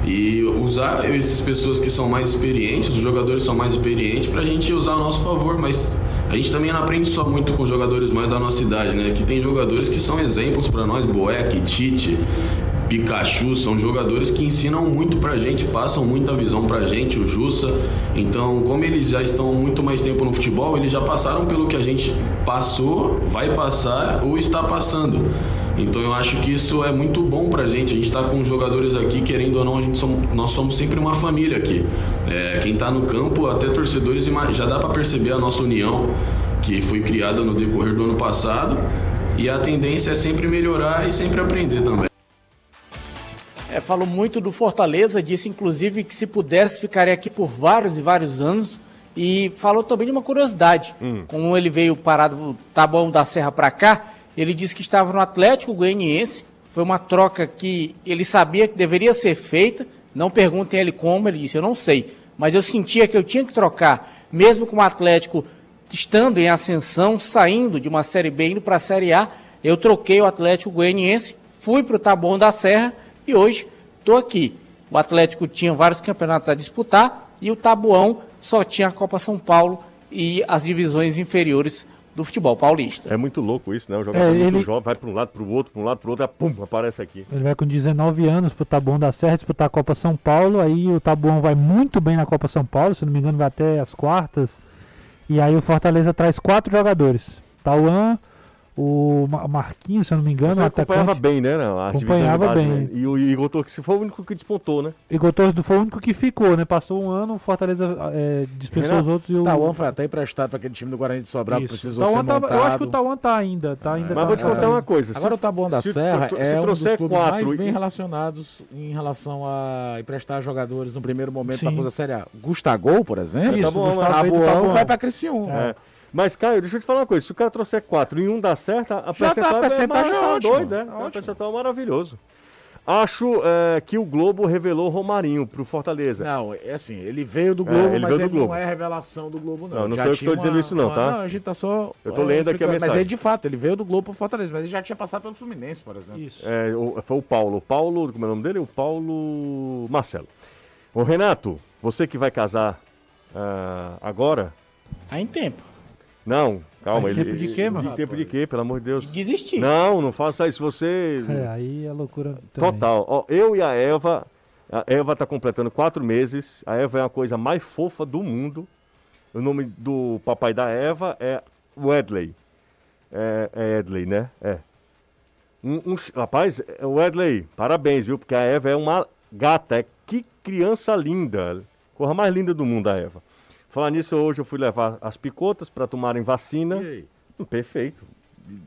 e usar essas pessoas que são mais experientes, os jogadores são mais experientes, para a gente usar a nosso favor, mas a gente também não aprende só muito com jogadores mais da nossa idade, né? Que tem jogadores que são exemplos para nós, Boeck, Tite, Pikachu, são jogadores que ensinam muito pra gente, passam muita visão pra gente, o Jussa. Então, como eles já estão muito mais tempo no futebol, eles já passaram pelo que a gente passou, vai passar ou está passando. Então eu acho que isso é muito bom pra gente. A gente tá com jogadores aqui, querendo ou não, a gente somos, nós somos sempre uma família aqui. É, quem tá no campo, até torcedores, já dá pra perceber a nossa união, que foi criada no decorrer do ano passado. E a tendência é sempre melhorar e sempre aprender também. É, falou muito do Fortaleza, disse inclusive que se pudesse ficaria aqui por vários e vários anos. E falou também de uma curiosidade. Como ele veio parar do Taboão da Serra para cá, ele disse que estava no Atlético Goianiense. Foi uma troca que ele sabia que deveria ser feita. Não perguntem ele como, ele disse, eu não sei. Mas eu sentia que eu tinha que trocar, mesmo com o Atlético estando em ascensão, saindo de uma Série B indo para a Série A, eu troquei o Atlético Goianiense, fui para o Taboão da Serra e hoje estou aqui. O Atlético tinha vários campeonatos a disputar e o Tabuão só tinha a Copa São Paulo e as divisões inferiores do futebol paulista. É muito louco isso, né? O jogador É, muito ele- jovem, vai para um lado, para o outro, para um lado, para o outro, aí, pum, aparece aqui. Ele vai com 19 anos pro Tabuão da Serra disputar a Copa São Paulo. Aí o Tabuão vai muito bem na Copa São Paulo, se não me engano, vai até as quartas. E aí o Fortaleza traz quatro jogadores: Tauan, o Ma- Marquinhos, se eu não me engano, Você o acompanhava atacante. bem, né? De Acompanhava base, bem. né? E o Igor Torres se foi o único que despontou, né? Igor Torres foi o único que ficou, né? Passou um ano, o Fortaleza é, dispensou Renato, os outros e o. Tauan foi até emprestado para aquele time do Guarani de Sobral que Isso. precisou Tauan ser tava- montado. eu acho que o Tauan tá ainda, tá ainda. Mas tá- vou te contar uma coisa. se- Agora o Taboão da se Serra tro- se é um dos clubes quatro mais e- bem relacionados em relação a emprestar jogadores no primeiro momento para a coisa séria. Gustavo, por exemplo, Isso, Gustavo Tabuão. vai para Criciúma. É. Mas, Caio, deixa eu te falar uma coisa. Se o cara trouxer quatro e um dá certo, a Já tá, a percentual percentagem é, é ótima. doido, né? Ótimo. A percentual é maravilhoso. Acho é, que o Globo revelou Romarinho pro Fortaleza. Não, é assim, ele veio do É, Globo, ele mas ele Globo. não é revelação do Globo, não. Não, não Já sou eu que tô dizendo isso não, tá? Não, a gente tá só... Eu tô é, lendo aqui a explicando. Mas mensagem. ele, de fato, ele veio do Globo pro Fortaleza, mas ele já tinha passado pelo Fluminense, por exemplo. Isso. É, o- foi o Paulo. O Paulo, como é o nome dele? O Paulo Marcelo. Ô, Renato, você que vai casar ah, agora? Tá em tempo. Não, calma. Ele, tempo de quê, mano? De tempo de quê, pelo amor de Deus? Desistir. Não, não faça isso. Você... É, aí é loucura. também. Total. Ó, eu e a Eva, a Eva tá completando quatro meses. A Eva é a coisa mais fofa do mundo. O nome do papai da Eva é Wedley. É, é Edley, né? É. Um, um rapaz, é, Wedley, parabéns, viu? Porque a Eva é uma gata. É que criança linda. Corra mais linda do mundo, a Eva. Falar nisso, hoje eu fui levar as picotas para tomarem vacina. E aí? Perfeito.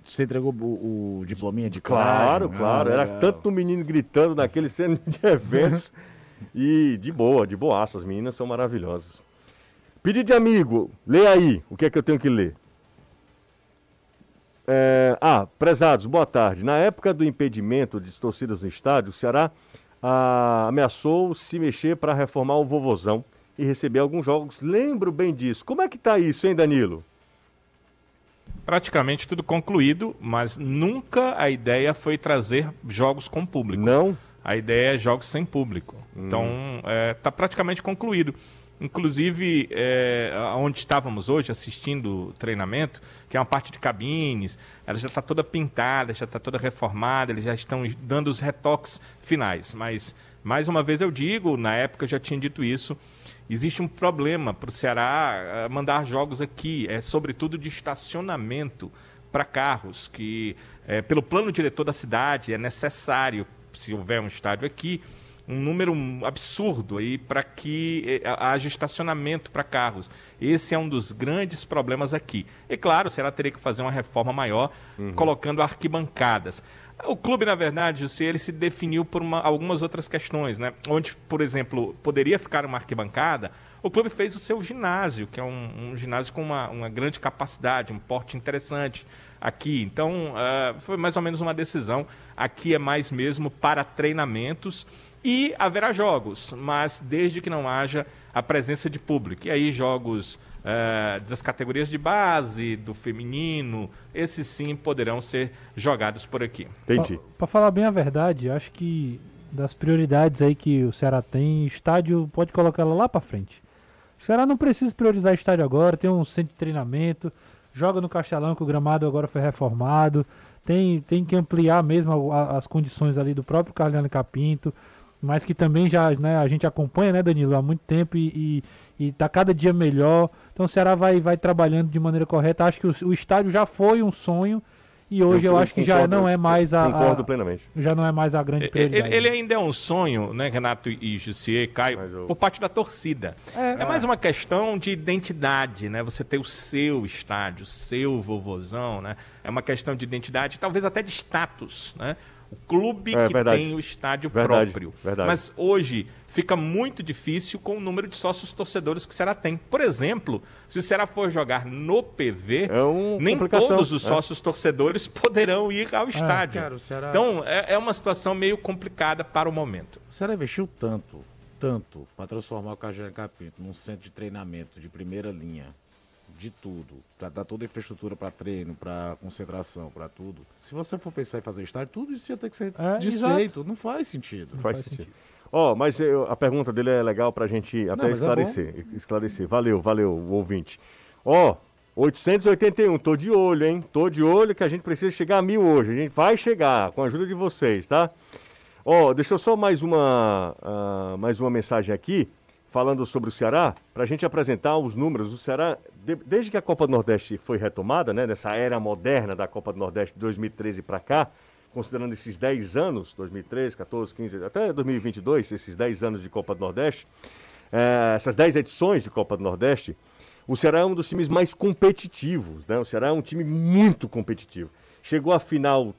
Você entregou o, o diplominha de Claro, claro. Ah, Era legal. tanto menino gritando naquele centro de eventos. e de boa, de boaça. As meninas são maravilhosas. Pedido de amigo, lê aí. O que é que eu tenho que ler? É, ah, prezados, boa tarde. Na época do impedimento de torcidas no estádio, o Ceará ah, ameaçou se mexer para reformar o vovozão e receber alguns jogos. Lembro bem disso. Como é que tá isso, hein, Danilo? Praticamente tudo concluído, mas nunca a ideia foi trazer jogos com público. Não? A ideia é jogos sem público. Então, está praticamente concluído. Inclusive, é, onde estávamos hoje assistindo o treinamento, que é uma parte de cabines, ela já está toda pintada, já está toda reformada, eles já estão dando os retoques finais. Mas, mais uma vez eu digo, na época eu já tinha dito isso, existe um problema para o Ceará eh, mandar jogos aqui, é sobretudo de estacionamento para carros, que é, pelo plano diretor da cidade é necessário, se houver um estádio aqui, um número absurdo aí para que eh, haja estacionamento para carros. Esse é um dos grandes problemas aqui. E claro, será teria que fazer uma reforma maior, uhum. colocando arquibancadas. O clube, na verdade, José, ele se definiu por uma, algumas outras questões, né? Onde, por exemplo, poderia ficar uma arquibancada, o clube fez o seu ginásio, que é um, um ginásio com uma, uma, grande capacidade, um porte interessante aqui. Então, uh, foi mais ou menos uma decisão. Aqui é mais mesmo para treinamentos e haverá jogos, mas desde que não haja a presença de público. E aí, jogos uh, das categorias de base, do feminino, esses sim poderão ser jogados por aqui. Entendi. Para falar bem a verdade, acho que das prioridades aí que o Ceará tem, estádio pode colocar ela lá para frente. O Ceará não precisa priorizar estádio agora, tem um centro de treinamento, joga no Castelão que o gramado agora foi reformado, tem, tem que ampliar mesmo as condições ali do próprio Carliano Capinto, mas que também já né, a gente acompanha, né, Danilo, há muito tempo e, e, tá cada dia melhor. Então o Ceará vai, vai trabalhando de maneira correta. Acho que o, o estádio já foi um sonho e hoje eu, eu acho que concordo, já não é mais a. Concordo plenamente. Já não é mais a grande prioridade. Ele, ele ainda é um sonho, né, Renato e Jussier, Caio, eu... por parte da torcida. É, é mais uma questão de identidade, né? Você ter o seu estádio, o seu vovozão, né? É uma questão de identidade, talvez até de status, né? O clube é, que verdade. tem o estádio verdade, próprio. Verdade. Mas hoje fica muito difícil com o número de sócios torcedores que o Ceará tem. Por exemplo, se o Ceará for jogar no PV, é um nem todos os é. sócios torcedores poderão ir ao é, estádio. Cara, Ceará... Então é, é, uma situação meio complicada para o momento. O Ceará investiu tanto, tanto, para transformar o Cajé Capinto num centro de treinamento de primeira linha de tudo, para dar toda a infraestrutura para treino, para concentração, para tudo. Se você for pensar em fazer estádio, tudo isso ia ter que ser é, desfeito. Exato. Não faz sentido. Não faz, faz sentido. Ó, oh, mas eu, a pergunta dele é legal para a gente até Não, é esclarecer. É esclarecer. Valeu, valeu, ouvinte. Ó, oh, 881, tô de olho, hein? Tô de olho que a gente precisa chegar a mil hoje. A gente vai chegar com a ajuda de vocês, tá? Ó, oh, deixa eu só mais uma, uh, mais uma mensagem aqui falando sobre o Ceará, para a gente apresentar os números. O Ceará, de, desde que a Copa do Nordeste foi retomada, né, nessa era moderna da Copa do Nordeste de 2013 para cá, considerando esses 10 anos, 2013, 14, 15, até 2022, esses 10 anos de Copa do Nordeste, é, essas 10 edições de Copa do Nordeste, o Ceará é um dos times mais competitivos. Né? O Ceará é um time muito competitivo. Chegou à final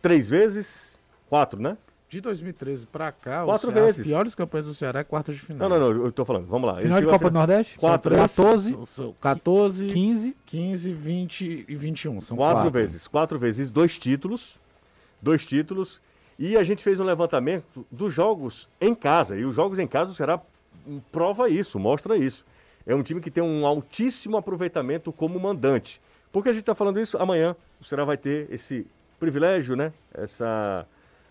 três vezes, quatro, né? De 2013 para cá, Quatro Ceará, vezes. as piores campanhas do Ceará é quarta de final. Não, não, não, eu tô falando, vamos lá. Final de Copa do Nordeste? Quatro, 14, 14, 15, 15, 20 e 21. São quatro, quatro vezes. Quatro vezes, dois títulos. Dois títulos. E a gente fez um levantamento dos jogos em casa. E os jogos em casa o Ceará prova isso, mostra isso. É um time que tem um altíssimo aproveitamento como mandante. Por que a gente está falando isso? Amanhã o Ceará vai ter esse privilégio, né? Essa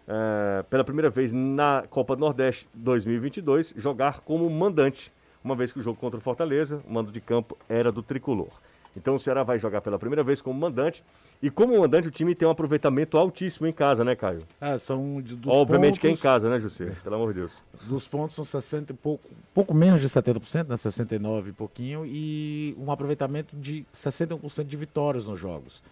é, pela primeira vez na Copa do Nordeste 2022, jogar como mandante, uma vez que o jogo contra o Fortaleza, o mando de campo era do tricolor. Então o Ceará vai jogar pela primeira vez como mandante. E como mandante, o time tem um aproveitamento altíssimo em casa, né, Caio? É, são dos Obviamente pontos, que é em casa, né, José? Pelo amor de Deus. Dos pontos são 60 e pouco, pouco menos de 70%, né? 69 e pouquinho, e um aproveitamento de 61% de vitórias nos jogos.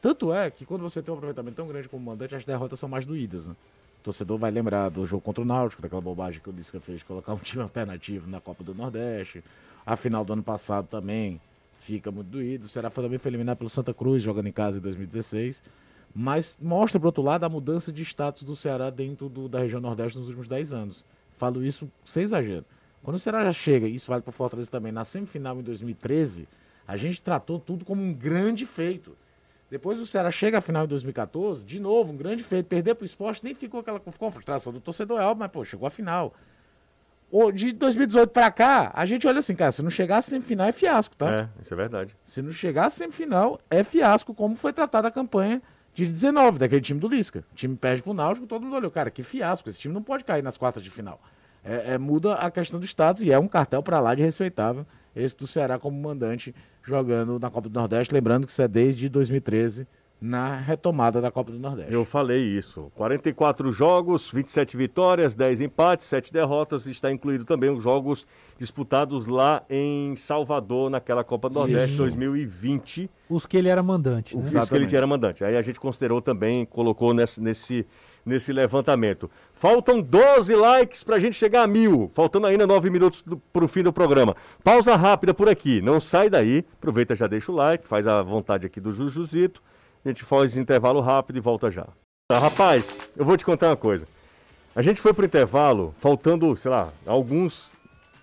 Tanto é que quando você tem um aproveitamento tão grande como mandante, as derrotas são mais doídas, né? O torcedor vai lembrar do jogo contra o Náutico, daquela bobagem que o Lisca fez de colocar um time alternativo na Copa do Nordeste. A final do ano passado também fica muito doído. O Ceará também foi eliminado pelo Santa Cruz, jogando em casa em 2016. Mas mostra, por outro lado, a mudança de status do Ceará dentro do, da região Nordeste nos últimos 10 anos. Falo isso sem exagero. Quando o Ceará já chega, e isso vale para o Fortaleza também, na semifinal em 2013, a gente tratou tudo como um grande feito. Depois o Ceará chega à final em 2014, de novo, um grande feito. Perder para o esporte nem ficou aquela ficou frustração do torcedor, é óbvio, mas pô, chegou à final. De 2018 para cá, a gente olha assim, cara, se não chegar à semifinal é fiasco, tá? É, isso é verdade. Se não chegar à semifinal é fiasco, como foi tratada a campanha de 19, daquele time do Lisca. O time perde pro Náutico, todo mundo olhou, cara, que fiasco, esse time não pode cair nas quartas de final. É, é muda a questão do status e é um cartel para lá de respeitável esse do Ceará como mandante jogando na Copa do Nordeste. Lembrando que isso é desde 2013, na retomada da Copa do Nordeste. Eu falei isso. 44 jogos, 27 vitórias, 10 empates, 7 derrotas. Está incluído também os jogos disputados lá em Salvador, naquela Copa do Nordeste Sim. 2020. Os que ele era mandante, né? Isso que ele era mandante. Aí a gente considerou também, colocou nesse, nesse, nesse levantamento. Faltam 12 likes pra gente chegar a mil. Faltando ainda 9 minutos do, pro fim do programa. Pausa rápida por aqui. Não sai daí. Aproveita, já deixa o like, faz a vontade aqui do Jujuzito. A gente faz intervalo rápido e volta já. Tá, rapaz, eu vou te contar uma coisa. A gente foi pro intervalo, faltando, sei lá, alguns.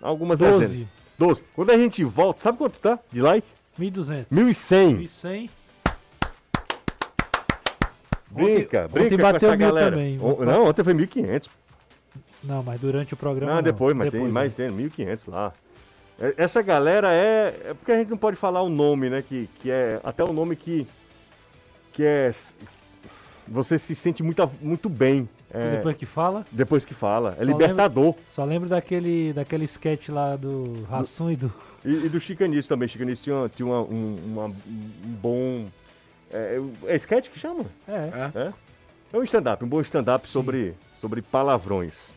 Algumas 12. dezenas. 12. Quando a gente volta, sabe quanto tá de like? 1.200. 1.100. 1.100. Brinca, Ontem- brinca ontem com bateu essa mil galera. também. On- não, ontem foi 1.500. Não, mas durante o programa. Não, não. depois, mas Depois, tem mais, né? tem 1.500 lá. É- Essa galera é. É porque a gente não pode falar o nome, né? Que, que é até o nome que. Que é. Você se sente muito, muito bem. É, depois que fala, depois que fala. É Só libertador. só lembro daquele, daquele sketch lá do Rassum e do. E, e do Chicanis também. Chicanis tinha, tinha uma- um, uma- um bom. É, é sketch que chama? É. É? É um stand-up, um bom stand-up sobre, sobre palavrões.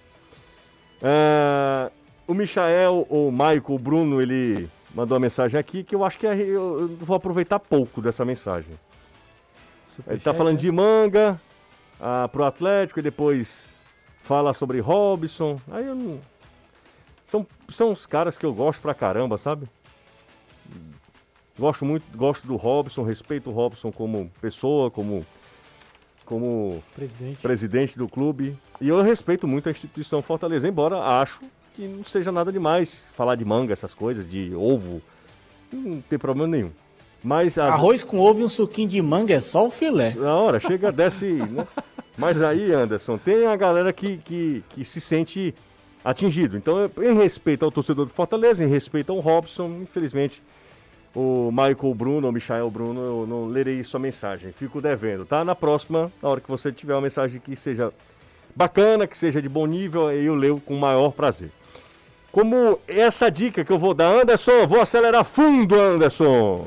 Ah, o Michael, o Michael, o Bruno, ele mandou uma mensagem aqui que eu acho que é- eu vou aproveitar pouco dessa mensagem. Ele tá Superchat, falando de manga ah, pro Atlético e depois fala sobre Robson. Aí eu não. São, são os caras que eu gosto pra caramba, sabe? Gosto muito, gosto do Robson, respeito o Robson como pessoa, como, como Presidente. presidente do clube. E eu respeito muito a instituição Fortaleza, embora acho que não seja nada demais falar de manga, essas coisas, de ovo. Não tem problema nenhum. Mas as- Arroz com ovo e um suquinho de manga é só o filé. na hora, chega, desce. né? Mas aí, Anderson, tem a galera que, que, que se sente atingido. Então, em respeito ao torcedor do Fortaleza, em respeito ao Robson, infelizmente, o Michael Bruno, o Michael Bruno, eu não lerei sua mensagem. Fico devendo, tá? Na próxima, na hora que você tiver uma mensagem que seja bacana, que seja de bom nível, aí eu leio com o maior prazer. Como essa dica que eu vou dar, Anderson, vou acelerar fundo, Anderson.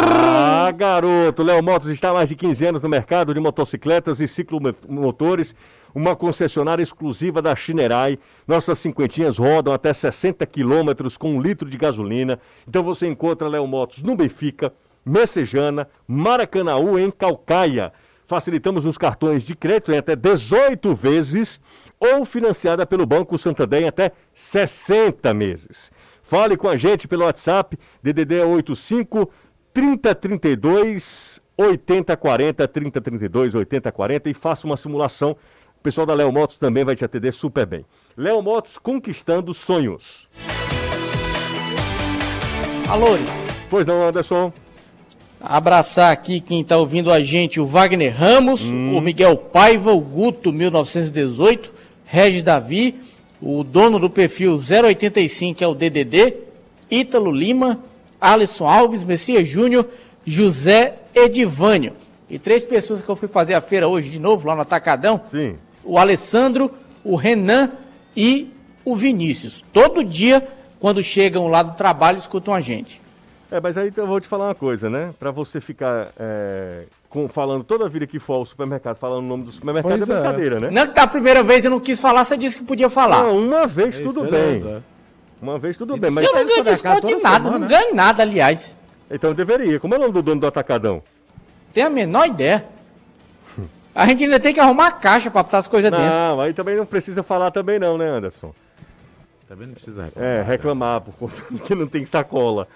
Ah, garoto! Léo Motos está há mais de 15 anos no mercado de motocicletas e ciclomotores, uma concessionária exclusiva da Chinerai. Nossas cinquentinhas rodam até 60 quilômetros com um litro de gasolina. Então você encontra Léo Motos no Benfica, Messejana, Maracanaú, em Calcaia. Facilitamos os cartões de crédito em até 18 vezes ou financiada pelo Banco Santander em até 60 meses. Fale com a gente pelo WhatsApp, DDD 85 3032 8040, 3032 8040 e faça uma simulação. O pessoal da Léo Motos também vai te atender super bem. Léo Motos conquistando sonhos. Alores, Pois não, Anderson? Abraçar aqui quem tá ouvindo a gente, o Wagner Ramos, o Miguel Paiva, o Guto 1918, Regis Davi, o dono do perfil 085 que é o DDD, Ítalo Lima, Alisson Alves, Messias Júnior, José Edivânio. E três pessoas que eu fui fazer a feira hoje de novo, lá no Atacadão. Sim. o Alessandro, o Renan e o Vinícius. Todo dia, quando chegam lá do trabalho, escutam a gente. É, mas aí eu vou te falar uma coisa, né? Pra você ficar é, com- falando toda a vida que for ao supermercado, falando o nome do supermercado Pois é é. brincadeira, né? Não que da primeira vez eu não quis falar, você disse que podia falar. Não, uma vez Isso, tudo beleza. bem. Uma vez tudo bem, mas eu não ganho desconto de nada, semana, não né? ganho nada, aliás. então deveria. Como é o nome do dono do Atacadão? Tem a menor ideia. A gente ainda tem que arrumar a caixa pra botar as coisas dentro. Não, aí também não precisa falar também não, né, Anderson? Também não precisa reclamar. É, reclamar por conta de que não tem sacola.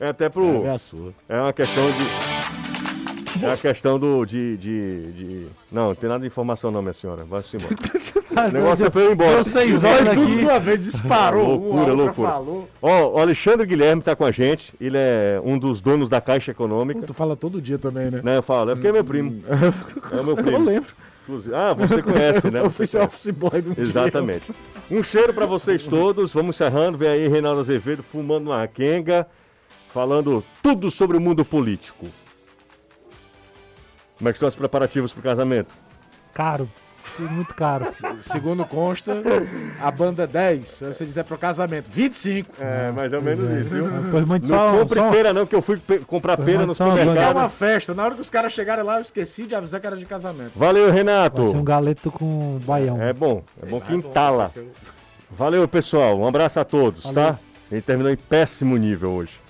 É até pro. é a sua. É uma questão de. É a questão do. De, de, de- Não, não tem nada de informação não, minha senhora. Vai-se embora. O negócio é pra eu ir embora. Deu seis horas Tudo aqui. de uma vez disparou. Loucura, uma, loucura. falou. Ó, o Alexandre Guilherme tá com a gente. Ele é um dos donos da Caixa Econômica. Tu fala todo dia também, né? Né, eu falo, é porque é meu primo. É o meu Eu primo. lembro. Inclusive. Ah, você conhece, né? Eu Você conhece. office boy do dia. Exatamente. Um cheiro pra vocês todos. Vamos encerrando. Vem aí Reinaldo Azevedo fumando uma quenga, falando tudo sobre o mundo político. Como é que estão os preparativos pro casamento? Caro. muito caro. Segundo consta, a banda 10, se você dizer pro casamento, 25. É, mais ou menos isso, viu? Pois muito Não só, compre só- pera não, que eu fui comprar pera no só uma Isso é uma festa. Na hora que os caras chegarem lá, eu esqueci de avisar que era de casamento. Valeu, Renato. Vai ser um galeto com baião. É bom, é bom que entala. o- Valeu, pessoal. Um abraço a todos, Valeu. tá? Ele terminou em péssimo nível hoje.